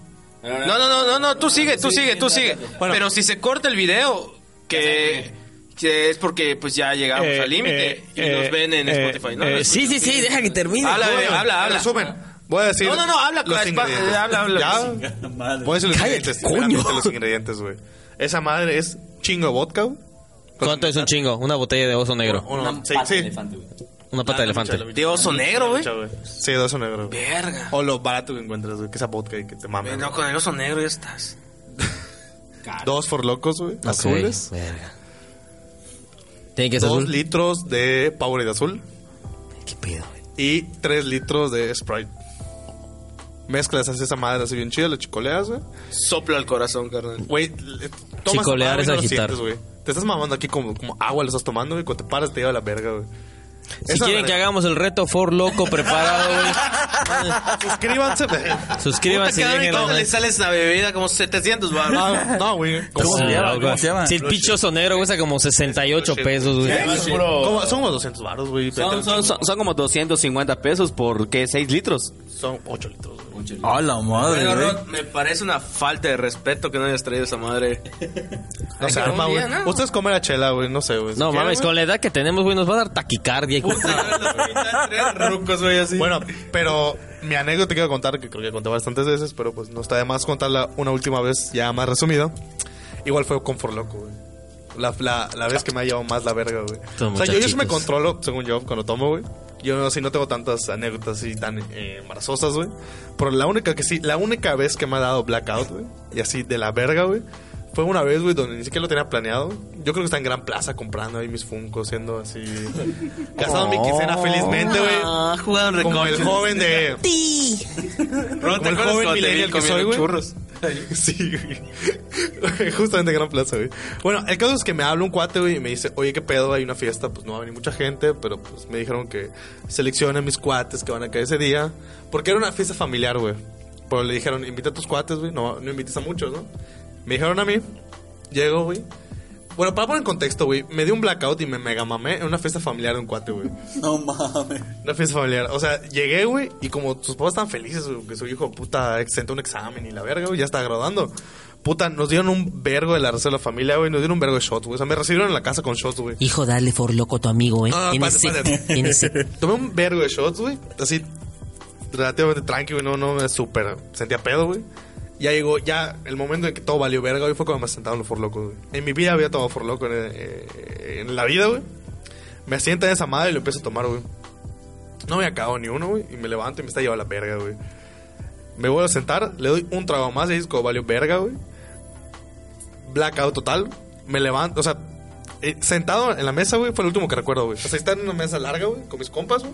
No, no, no, no, no, tú sigue, tú sigue, tú sigue. Pero si se corta el video, que, que es porque pues ya llegamos Eh, al límite y nos ven en Spotify, ¿no? Eh, sí, sí, sí, deja que termine. Habla, bebé, habla, habla. resumen, voy a decir... No, no, no, habla, los ingredientes. habla, habla. ¿Ya? Madre. Voy a decir los Cállate, ingredientes. coño. los ingredientes, güey. Esa madre es chingo de vodka, güey. ¿Cuánto es un chingo? Una botella de oso negro. Uno, sí, sí. Una pata de elefante. De oso negro, güey. Güey. Sí, de oso negro. güey. Verga. O lo barato que encuentras, güey, que esa vodka y que te mames. No, con el oso negro ya estás. Dos for locos, güey, Ok, azules. verga. Tiene que ser Dos azul. litros de Powerade azul. ¿Qué pedo, güey? Y tres litros de Sprite. Mezclas así esa madre así bien chida, la chicoleas, güey. Sopla el corazón, carnal. Güey, tomas Chicolear es no agitar. sientes, güey. Te estás mamando aquí como, como agua, lo estás tomando, güey. Cuando te paras te lleva la verga, güey. Si Esa quieren que hagamos el reto For Loco preparado, güey, Suscríbanse. suscríbanse y dejen ¿Cómo le like. sale esa bebida? Como 700 baros. No, no, güey. ¿Cómo se Sí, llama? güey. ¿Cómo se llama? Si el pinche oso negro cuesta como 68 pesos, güey. Como- Son como 200 baros, güey. Son, son, son, son como 250 pesos por, ¿qué? ¿6 litros? Son 8 litros, güey. A la madre. Rod, me parece una falta de respeto que no hayas traído esa madre. No arma, un güey. ¿no? Ustedes comen la chela, güey. No sé, güey. No mames, con la edad que tenemos, güey, nos va a dar taquicardia. y- rucos, güey, así. Bueno, pero mi anécdota que quiero contar, que creo que conté bastantes veces, pero pues no está de más contarla una última vez, ya más resumida. Igual fue con Forloco, güey. La, la, la vez que me ha llevado más la verga, güey. O sea, yo, yo sí me controlo, según yo, cuando tomo, güey. Yo sí no tengo tantas anécdotas así tan eh, güey. Pero la única que sí, la única vez que me ha dado blackout, güey, y así de la verga, güey, fue una vez, güey, donde ni siquiera lo tenía planeado. Yo creo que está en Gran Plaza comprando ahí mis funcos, siendo así. Gastando mi quincena felizmente, güey. Ah, jugaron Como el joven de. Rod, Como el joven millennial que soy, güey. churros? Sí, güey. Justamente en Gran Plaza, güey. Bueno, el caso es que me habla un cuate, güey, y me dice, oye, ¿qué pedo? Hay una fiesta, pues no va a venir mucha gente, pero pues me dijeron que seleccione mis cuates que van a caer ese día. Porque era una fiesta familiar, güey. Pero le dijeron, invita a tus cuates, güey. No, no invites a muchos, ¿no? Me dijeron a mí, llego, güey. Bueno, para poner en contexto, güey, me dio un blackout y me mega mamé en una fiesta familiar de un cuate, güey. No mames. Una fiesta familiar. O sea, llegué, güey, y como sus papás estaban felices, güey, que su hijo, puta, exentó un examen y la verga, güey, ya estaba graduando. Puta, nos dieron un vergo de la resto de la familia, güey, nos dieron un vergo de shots, güey. O sea, me recibieron en la casa con shots, güey. Hijo, dale for loco a tu amigo, ¿eh? Ah, en, espérate, ese, espérate. en ese. Tomé un vergo de shots, güey. Así, relativamente tranquilo, güey. No, no me súper. Sentía pedo, güey. Ya llegó, ya el momento en que todo valió verga, güey, fue cuando me sentaron los forlocos, güey. En mi vida había tomado forloco en, eh, en la vida, güey. Me sienta en esa madre y lo empiezo a tomar, güey. No me cagado ni uno, güey. Y me levanto y me está llevando la verga, güey. Me vuelvo a sentar, le doy un trago más y dice como valió verga, güey. Blackout total. Me levanto, o sea, eh, sentado en la mesa, güey, fue el último que recuerdo, güey. O sea, está en una mesa larga, güey, con mis compas, güey.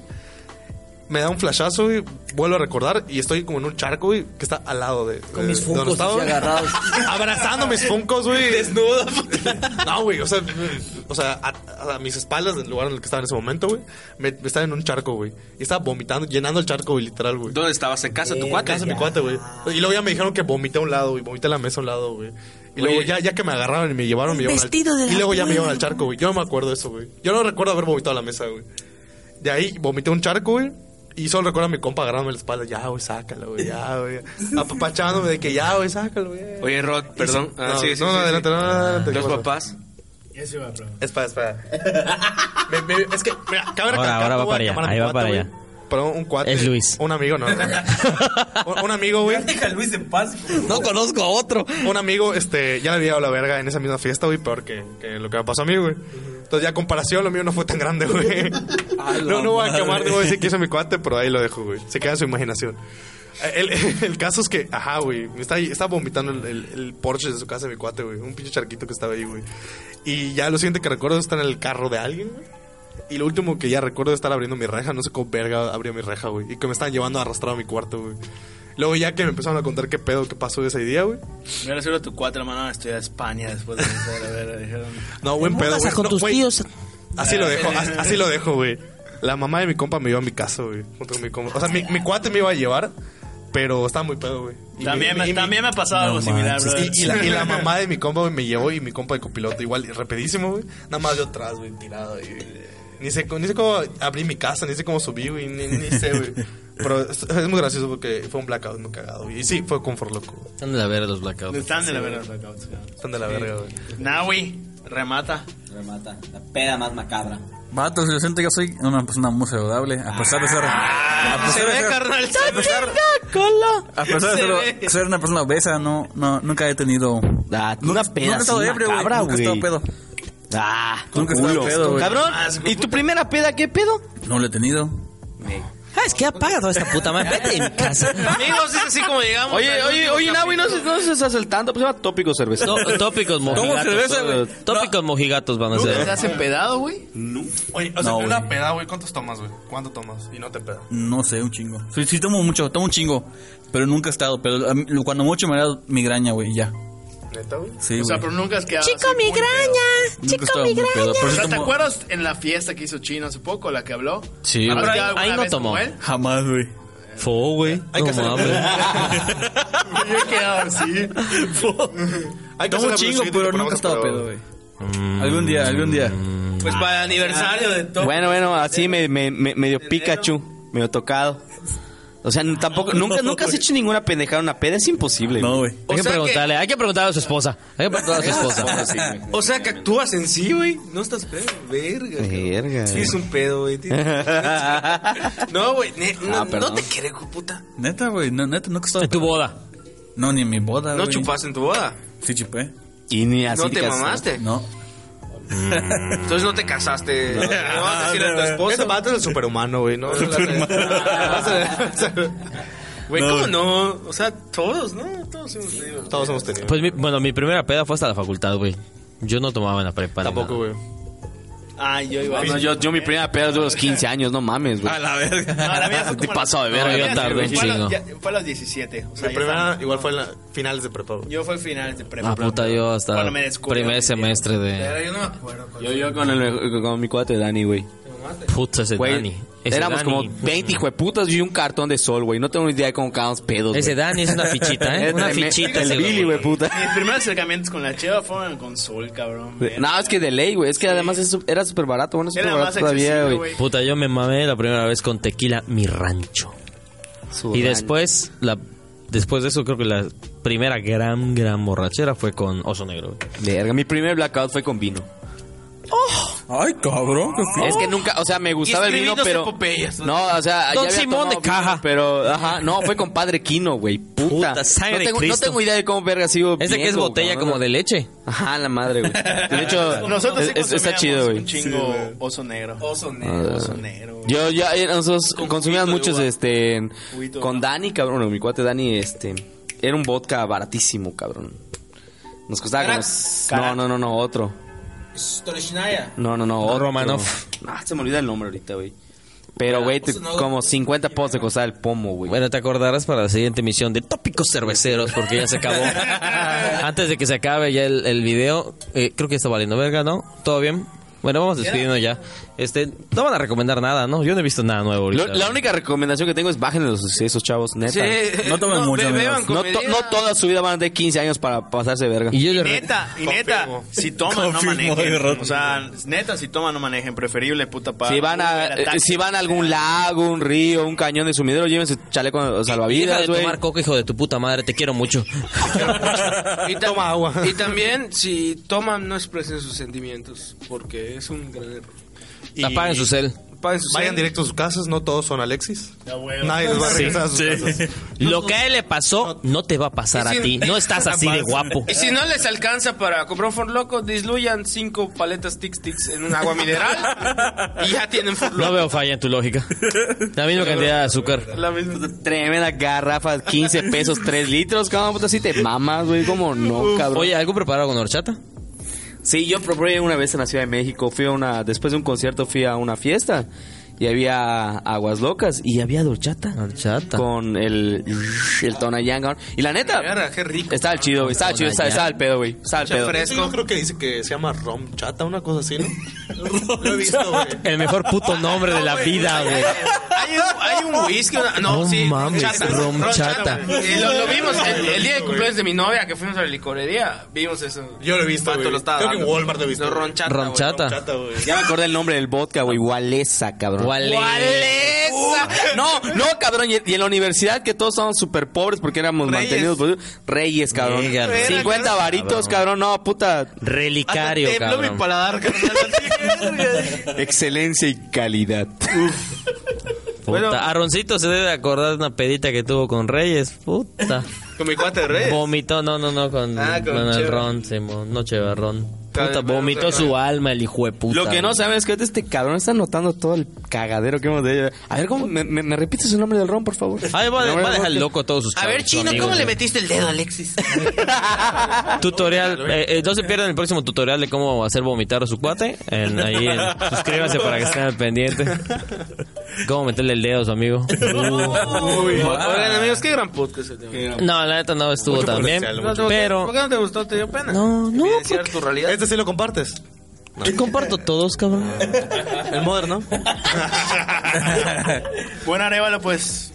Me da un flashazo, güey, vuelvo a recordar y estoy como en un charco, güey, que está al lado de... Con de- mis funcos agarrados. Abrazando mis funcos, güey. Desnudo. No, güey, o sea, o sea, a, a mis espaldas del lugar en el que estaba en ese momento, güey, me, me estaba en un charco, güey. Y estaba vomitando, llenando el charco, güey, literal, güey. ¿Dónde estabas? ¿En casa de tu En cuate? casa de mi cuate, güey. Y luego ya me dijeron que vomité a un lado, güey. Vomité en la mesa a un lado, güey. Y luego ya, ya que me agarraron y me llevaron, me llevaron Vestido de al... Y luego ya me llevaron al charco, güey. Yo no me acuerdo de eso, güey. Yo no recuerdo haber vomitado a la mesa, güey. De ahí vomité un charco, güey. Y solo recuerdo a mi compa agarrándome la espalda. Ya, güey, sácalo, güey. Ya, güey. Apapachándome de que ya, güey, sácalo, güey. Oye, Rod, perdón. Ah, no, sí, no, sí, no, sí, adelante, sí. no, no, adelante. ¿qué Los papás. Eso iba a. Espera, espera. Me- me- es que, mira, cabe Ahora, ahora va para allá, ahí va para allá. Pero un cuate. Es Luis. Un amigo, no. un, un amigo, güey. Deja a Luis en paz. No conozco a otro. Un amigo, este, ya le había dado la verga en esa misma fiesta, güey, peor que, que lo que me pasó a mí, güey. Entonces, ya a comparación, lo mío no fue tan grande, güey. no, no voy a quemar, no voy a decir que hizo mi cuate, pero ahí lo dejo, güey. Se queda en su imaginación. El, el caso es que, ajá, güey, me está, estaba vomitando el, el, el Porsche de su casa de mi cuate, güey. Un pinche charquito que estaba ahí, güey. Y ya lo siguiente que recuerdo es estar en el carro de alguien, güey. Y lo último que ya recuerdo es estar abriendo mi reja. No sé cómo verga abrió mi reja, güey. Y que me estaban llevando arrastrado a mi cuarto, güey. Luego ya que me empezaron a contar qué pedo, qué pasó ese día, güey. Me hubiera sido tu cuatro, hermano, estoy a España después de eso. A ver, dijeron. No, buen pedo, Pasa güey. con No, tus güey, tíos. Así lo dejo, así, así lo dejo, güey. La mamá de mi compa me llevó a mi casa, güey. Junto con mi compa. O sea, mi, mi cuate me iba a llevar, pero estaba muy pedo, güey. Y También, mi- me, y mi- también me ha pasado algo similar, bro. y, y la, y la mamá de mi compa, güey, me llevó y mi compa de copiloto, igual, rapidísimo, güey. Nada más yo atrás, güey, tirado. Y, ni, sé, ni sé cómo abrí mi casa, ni sé cómo subí, güey, ni, ni sé, güey. Pero es, muy gracioso porque fue un blackout muy cagado. güey. Y sí, fue con Forloco. güey. Están de la vera los blackouts. Están de la verdad, blackouts, cabrón. Están de la verga, güey. Nawi, remata. Remata. La peda más macabra. Vato, si yo siento que yo soy una persona muy saludable, a pesar de ser. a Se pesar de ve, ser- a pesar, a pesar de Se ser, una persona obesa, no, no, nunca he tenido. Ah, Nunca- una peda nunca he estado ebrio, güey. Nunca he estado pedo. Ah, Nunca he estado pedo, güey. Cabrón, ¿y tu primera peda qué pedo? No lo he tenido. ¿Sabes qué? Apaga toda esta puta madre. Vete de mi casa. Amigos, es así como llegamos. Oye, oye, oye, Nawi, no, se- no se está saltando. Pues se llama tópico cerveza. Tópicos mojigatos. cerveza? Tópicos mojigatos van a ¿Te ser. has empedado, güey? Oye, o sea, No, una peda, güey, ¿cuántos tomas, güey? ¿Cuánto tomas? Y no te peda. No sé, un chingo. Sí, sí tomo mucho, tomo un chingo. Pero nunca he estado. Pero cuando mucho me da migraña, güey, ya. ¿Neta, güey? Sí, O sea, güey. pero nunca has quedado. Chico así muy pedo. migraña. Nunca Chico muy pedo. migraña. Por O eso sea, ¿te tomo- acuerdas en la fiesta que hizo Chino hace poco, la que habló? Sí, ¿Has güey. quedado alguna ahí no vez tomó. como él? Jamás, güey. Fo, güey. Hay que No hacer- mames. Yo he quedado así. Hay que Tomo un hacer la chingo, pero nunca he estado prueba, pedo, güey. Algún día, algún día. Pues para el aniversario de todo. Bueno, bueno, así me, me, me- medio Pikachu, medio tocado. O sea, tampoco, nunca, nunca has hecho ninguna pendejada en una peda, es imposible. No, güey. Hay que preguntarle, hay que preguntarle a su esposa. Hay que preguntarle a su esposa. O sea, que actúas en sí, güey. No estás pedo. Verga. Verga. Sí, es un pedo, güey. No, güey. No, Ah, no perdón. te de puta. Neta, güey. No, neta, nunca he estado En tu boda. No, ni en mi boda, No güey. chupaste en tu boda. Sí, chupé. Y ni así No te mamaste. No. Entonces no te casaste. No, vas a decirle a tu Ese esposa. vato es el superhumano, güey, ¿no? Güey, ¿cómo no? O sea, todos, ¿no? Todos hemos tenido. Todos hemos tenido. Pues mi- bueno, mi primera peda fue hasta la facultad, güey. Yo no tomaba en la prepa. Tampoco, güey. Ah, yo iba. No, yo, yo mi primera peda de los 15 años, no mames, güey. A la verga. No, la mía fue Te pasó de verga, yo un fue a los- chingo. Fue a los 17. O sea, Mi primera estaba- igual fue en la finales de prepa, güey. Yo fue finales de prepa. Ah, puta, yo hasta Cuando me descubrí. primer semestre de... Pero yo no me acuerdo. Yo, yo con, el, con mi cuate Dani, güey. Puta, ese Güey, Dani. Ese éramos Dani. como 20 hijueputas y un cartón de sol, güey. No tengo ni idea de cómo cagamos pedos, Ese güey. Dani es una fichita, ¿eh? Es Una fichita. El Billy, güey, puta. Mis primeros acercamientos con la cheva fueron con Sol, cabrón. No, es que de ley, güey. Es que además era súper barato. Bueno, súper barato todavía, güey. güey. Puta, yo me mamé la primera vez con tequila Mi Rancho. Su Y rancho. después, la, después de eso, creo que la primera gran, gran borrachera fue con Oso Negro. güey. Verga, mi primer blackout fue con vino. Ay, cabrón. qué Es que nunca, o sea, me gustaba el vino, pero. epopeyas, ¿no? No, o sea, Don ya había Simón de caja. vino, Pero, ajá, no, fue con Padre Quino, güey. Puta. Puta, sangre no, de tengo, no tengo idea de cómo verga sido. Ese que es botella cabrón. como de leche. Ajá, la madre, güey. De hecho, Nosotros es- es- está chido, güey. Un chingo oso negro. Oso Ah, Oso negro. güey. Yo ya eh, nosotros Con consumíamos de muchos este Juguito de con. Dani, cabrón, bueno, mi cuate Dani este era un vodka baratísimo, cabrón. Nos costaba como No, no, no, no, otro. Stolichnaya. No, no, no, otro. Romanov. Ah, se me olvida el nombre ahorita, güey. Pero, güey, te- como 50 pesos te costaba el pomo, güey. Bueno, te acordarás para la siguiente emisión de Tópicos Cerveceros, porque ya se acabó. Antes de que se acabe ya el, el video, eh, creo que está valiendo verga, ¿no? ¿Todo bien? Bueno, vamos despidiendo ya. Este, no van a recomendar nada, ¿no? Yo no he visto nada nuevo Lo- la única recomendación que tengo es bajen los esos chavos, neta. No tomen mucho, be- amigos. beban No, to- no toda su vida van a tener 15 años para pasarse verga. Y yo Y neta, y neta, si toman, no manejen. O sea, neta, si toman, no manejen. Preferible, puta pa. Si van a eh, si van a algún lago, un río, un cañón de sumidero, llévense chaleco salvavidas, güey. tomar coca, hijo de tu puta madre, te quiero mucho. Y Toma agua. Y también, si toman, no expresen sus sentimientos, porque es un gran error. Y Apaguen su cel. Apaguen su Vayan cel. directo a sus casas, no todos son Alexis. Nadie les va a regresar a sus casas. Lo que a él le pasó no te va a pasar a ti. No estás así de guapo. Y si no les alcanza para comprar un Ford Loco, disluyan cinco paletas Tic Tics en un agua mineral y ya tienen Ford No Loco. veo falla en tu lógica. La misma cantidad de azúcar. La misma. Tremenda garrafa, 15 pesos, 3 litros, cabrón, puta, si te mamas, güey, ¿cómo no, cabrón? Oye, ¿algo preparado con horchata? Sí, yo probé una vez en la Ciudad de México, fui a una, después de un concierto fui a una fiesta y había aguas locas y había dorchata. Horchata. Con el, el Tonayán, cabrón. Y la neta, qué rico. estaba chido, güey, estaba chido, estaba, estaba el pedo, güey, estaba el pedo. fresca. Yo creo que dice que se llama rom chata, una cosa así, ¿no? Lo he visto, güey. El mejor puto nombre de la vida, güey. Hay un, hay un whisky, una- no, No sí, mames, chata, rom rom chata. Eh, lo, lo vimos el, el día de cumpleaños de mi novia que fuimos a la licorería. Vimos eso. Yo lo he visto, güey. Creo que en. Walmart lo he visto. No, ron chata, Rom güey. chata. Chata, güey. Ya me acordé el nombre del vodka, güey, Walesa, cabrón. Wale. No, no, cabrón. Y, y en la universidad que todos estábamos súper pobres porque éramos Reyes. mantenidos por Reyes, cabrón. Güey. 50 varitos, cabrón. No, puta. Relicario, Hasta tembló mi cabrón. paladar. Excelencia y calidad. Puta. Arroncito se debe acordar de una pedita que tuvo con Reyes. Puta. Con mi cuate de reyes. Vomitó, no, no, no, con, Ah, con con el Cheva. ron, Simón, no Chevarrón. Puta, vomitó su alma el hijo de puta. Lo que no sabes es que ahorita este cabrón está notando todo el cagadero que hemos de ella. A ver, ¿cómo? ¿Me, me, me repites el nombre del ron, por favor? Ay, va, a- va dejar loco a todos sus A ver, Chino, amigos, ¿cómo le metiste el dedo, Alexis? Tutorial, eh, eh, no se pierdan el próximo tutorial de cómo hacer vomitar a su cuate. En, ahí, en- suscríbanse para que estén al pendiente. Cómo meterle el dedo a su amigo. Oigan, amigos, qué gran podcast. No, la neta no estuvo tan bien. Pero ¿Por qué no te gustó? ¿Te dio pena? No, no, tu realidad. Este sí lo compartes. yo comparto todos, cabrón. El moderno. Buen Arevalo, pues.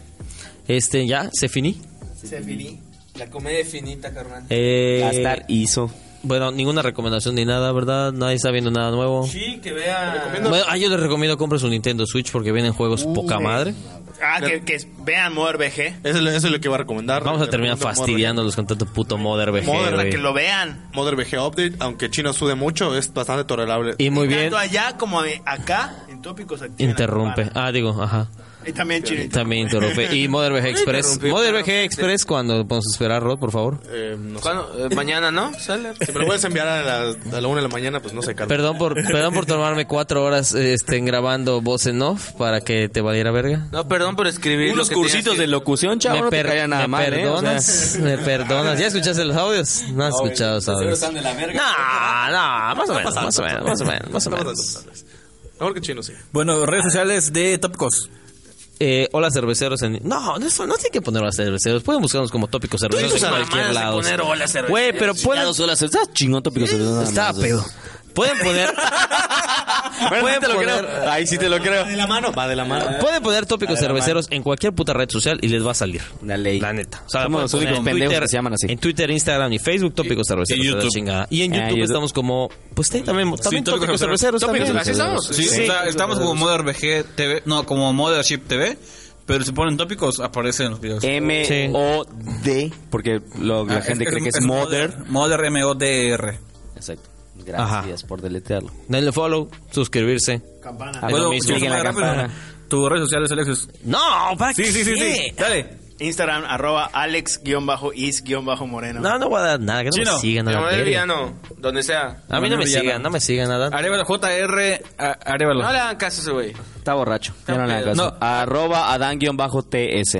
Este, ya, se finí. Se finí. La comedia finita, carnal. Eh, Gastar hizo. bueno, ninguna recomendación ni nada, ¿verdad? Nadie está viendo nada nuevo. Sí, que vea. Bueno, ah, yo les recomiendo compren su Nintendo Switch porque vienen juegos poca madre. Ah, que, que vean Modern VG. Eso, es lo- eso es lo que va a recomendar. Vamos a terminar fastidiándolos con tanto puto Modern, güey. Que lo vean. Modern VG Update, aunque Chino sude mucho, es bastante tolerable. Y muy bien, Tanto allá como acá, en tópicos la interrumpe. Ah, digo, ajá. Y también Chino. También interrumpe. Y Modern VG Express. claro. VG Express, cuando podemos esperar, Rod, por favor? Eh, no sé. ¿Cuándo? Eh, mañana, ¿no? Sale. Si me lo puedes enviar a la, a la una de la mañana, pues no sé, Carlos. Perdón por, perdón por tomarme cuatro horas este, grabando voz en off para que te valiera verga. No, perdón por escribir. Unos lo que cursitos tenías de que- locución, chavo, me no te per- caiga nada me mal, ¿eh? O sea, perdonas, me perdonas. ¿Ya escuchaste los audios? No has escuchado los audios. No, no, más o menos, más o menos, más o menos, más o menos. Mejor que Chino, sí. Bueno, redes sociales de Tópicos. Eh, hola cerveceros en... No, no, eso no tiene que poner hola cerveceros. Pueden buscarnos como tópicos cerveceros en cualquier lado. poner hola cerveceros. Güey, pero pueden... Chingón tópico. Estaba pedo. Pueden poner... Bueno, Pueden sí te lo poner- creo. Ahí sí te lo creo. de la mano, va de la mano. Pueden poner tópicos cerveceros en cualquier puta red social y les va a salir. La ley. La neta. O sea, Somos los únicos en pendejos Twitter- que se llaman así. En Twitter, Instagram y Facebook, tópicos cerveceros. y de la YouTube. chingada. Y en Ah, YouTube YouTube. estamos como. Pues sí, también, también Tópicos tópicos cerveceros. Tópicos, también. así estamos. Sí, o sea, estamos como Modern VG TV, no, como Mothership TV, pero si ponen tópicos aparecen en los videos. M-O-D, porque lo- la Ah, gente cree que es Mother. Mother M-O-D-R. Exacto. Gracias por deletrearlo. Denle follow, suscribirse. Campana. Ah, ¿Puedo lo mismo. explicar Sigue la campana. Tus redes sociales, Alexis. No, ¿para Sí, sí, sí, sí. Dale. Instagram, arroba alex-is-moreno. No, no voy a dar nada, que no Chino. me sigan a la Manuel. Villano, donde sea. A mí no me Villano. sigan, no me sigan nada. Arevalo, J-R, Arevalo. No le hagan caso a ese güey. Está borracho. Ya no le hagas No. caso. Arroba Adán-TS.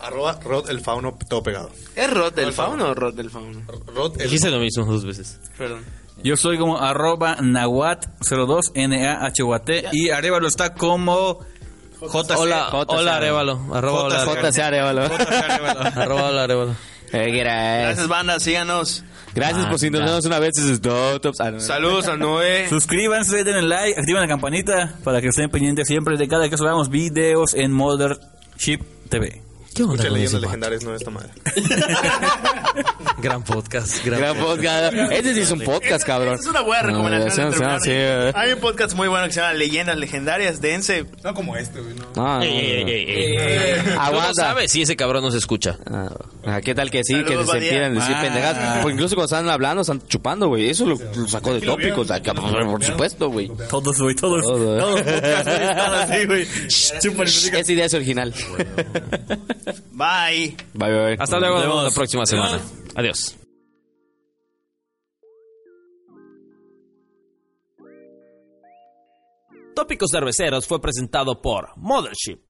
Arroba Rod el fauno todo pegado. ¿Es Rod del Fauno o Rod del Fauno? Rod el Dijiste lo mismo dos veces. Perdón. Yo soy como arroba Nawat02, N-A-H-U-A-T. Y Arevalo está como JC. Hola, JC. hola Arevalo. Arroba hola Arevalo. JC Arevalo. Arroba hola Arevalo. Gracias. Gracias, banda. Síganos. Gracias por sintonizarnos una vez. Ah. Saludos a Noé. Suscríbanse, denle like, activen la campanita para que estén pendientes siempre de cada que subamos videos en Mothership TV. ¿Qué onda Escucha leyendas legendarias, no esta madre. Gran podcast. Gran, Gran podcast. Este sí es un podcast, cabrón. Es una buena recomendación. No, sí, eh. Hay un podcast muy bueno que se llama Leyendas Legendarias. Dense. No como este, güey, no. Ah, Ey. Tú no Aguanta. sabes si ese cabrón nos escucha. Ah, ¿Qué tal que sí? Saludos, que se quieran decir Ah. pendejadas. Porque incluso cuando están hablando, están chupando, güey. Eso lo, lo sacó de tópicos. acá, Por supuesto, güey. Todos, güey, todos. Todo, eh. Todos los podcasts, güey, están así, güey. Chúpale, Esa idea es original. Bye. Bye, bye, bye. Hasta luego, nos vemos la próxima semana. Adiós. Tópicos Cerveceros fue presentado por Mothership.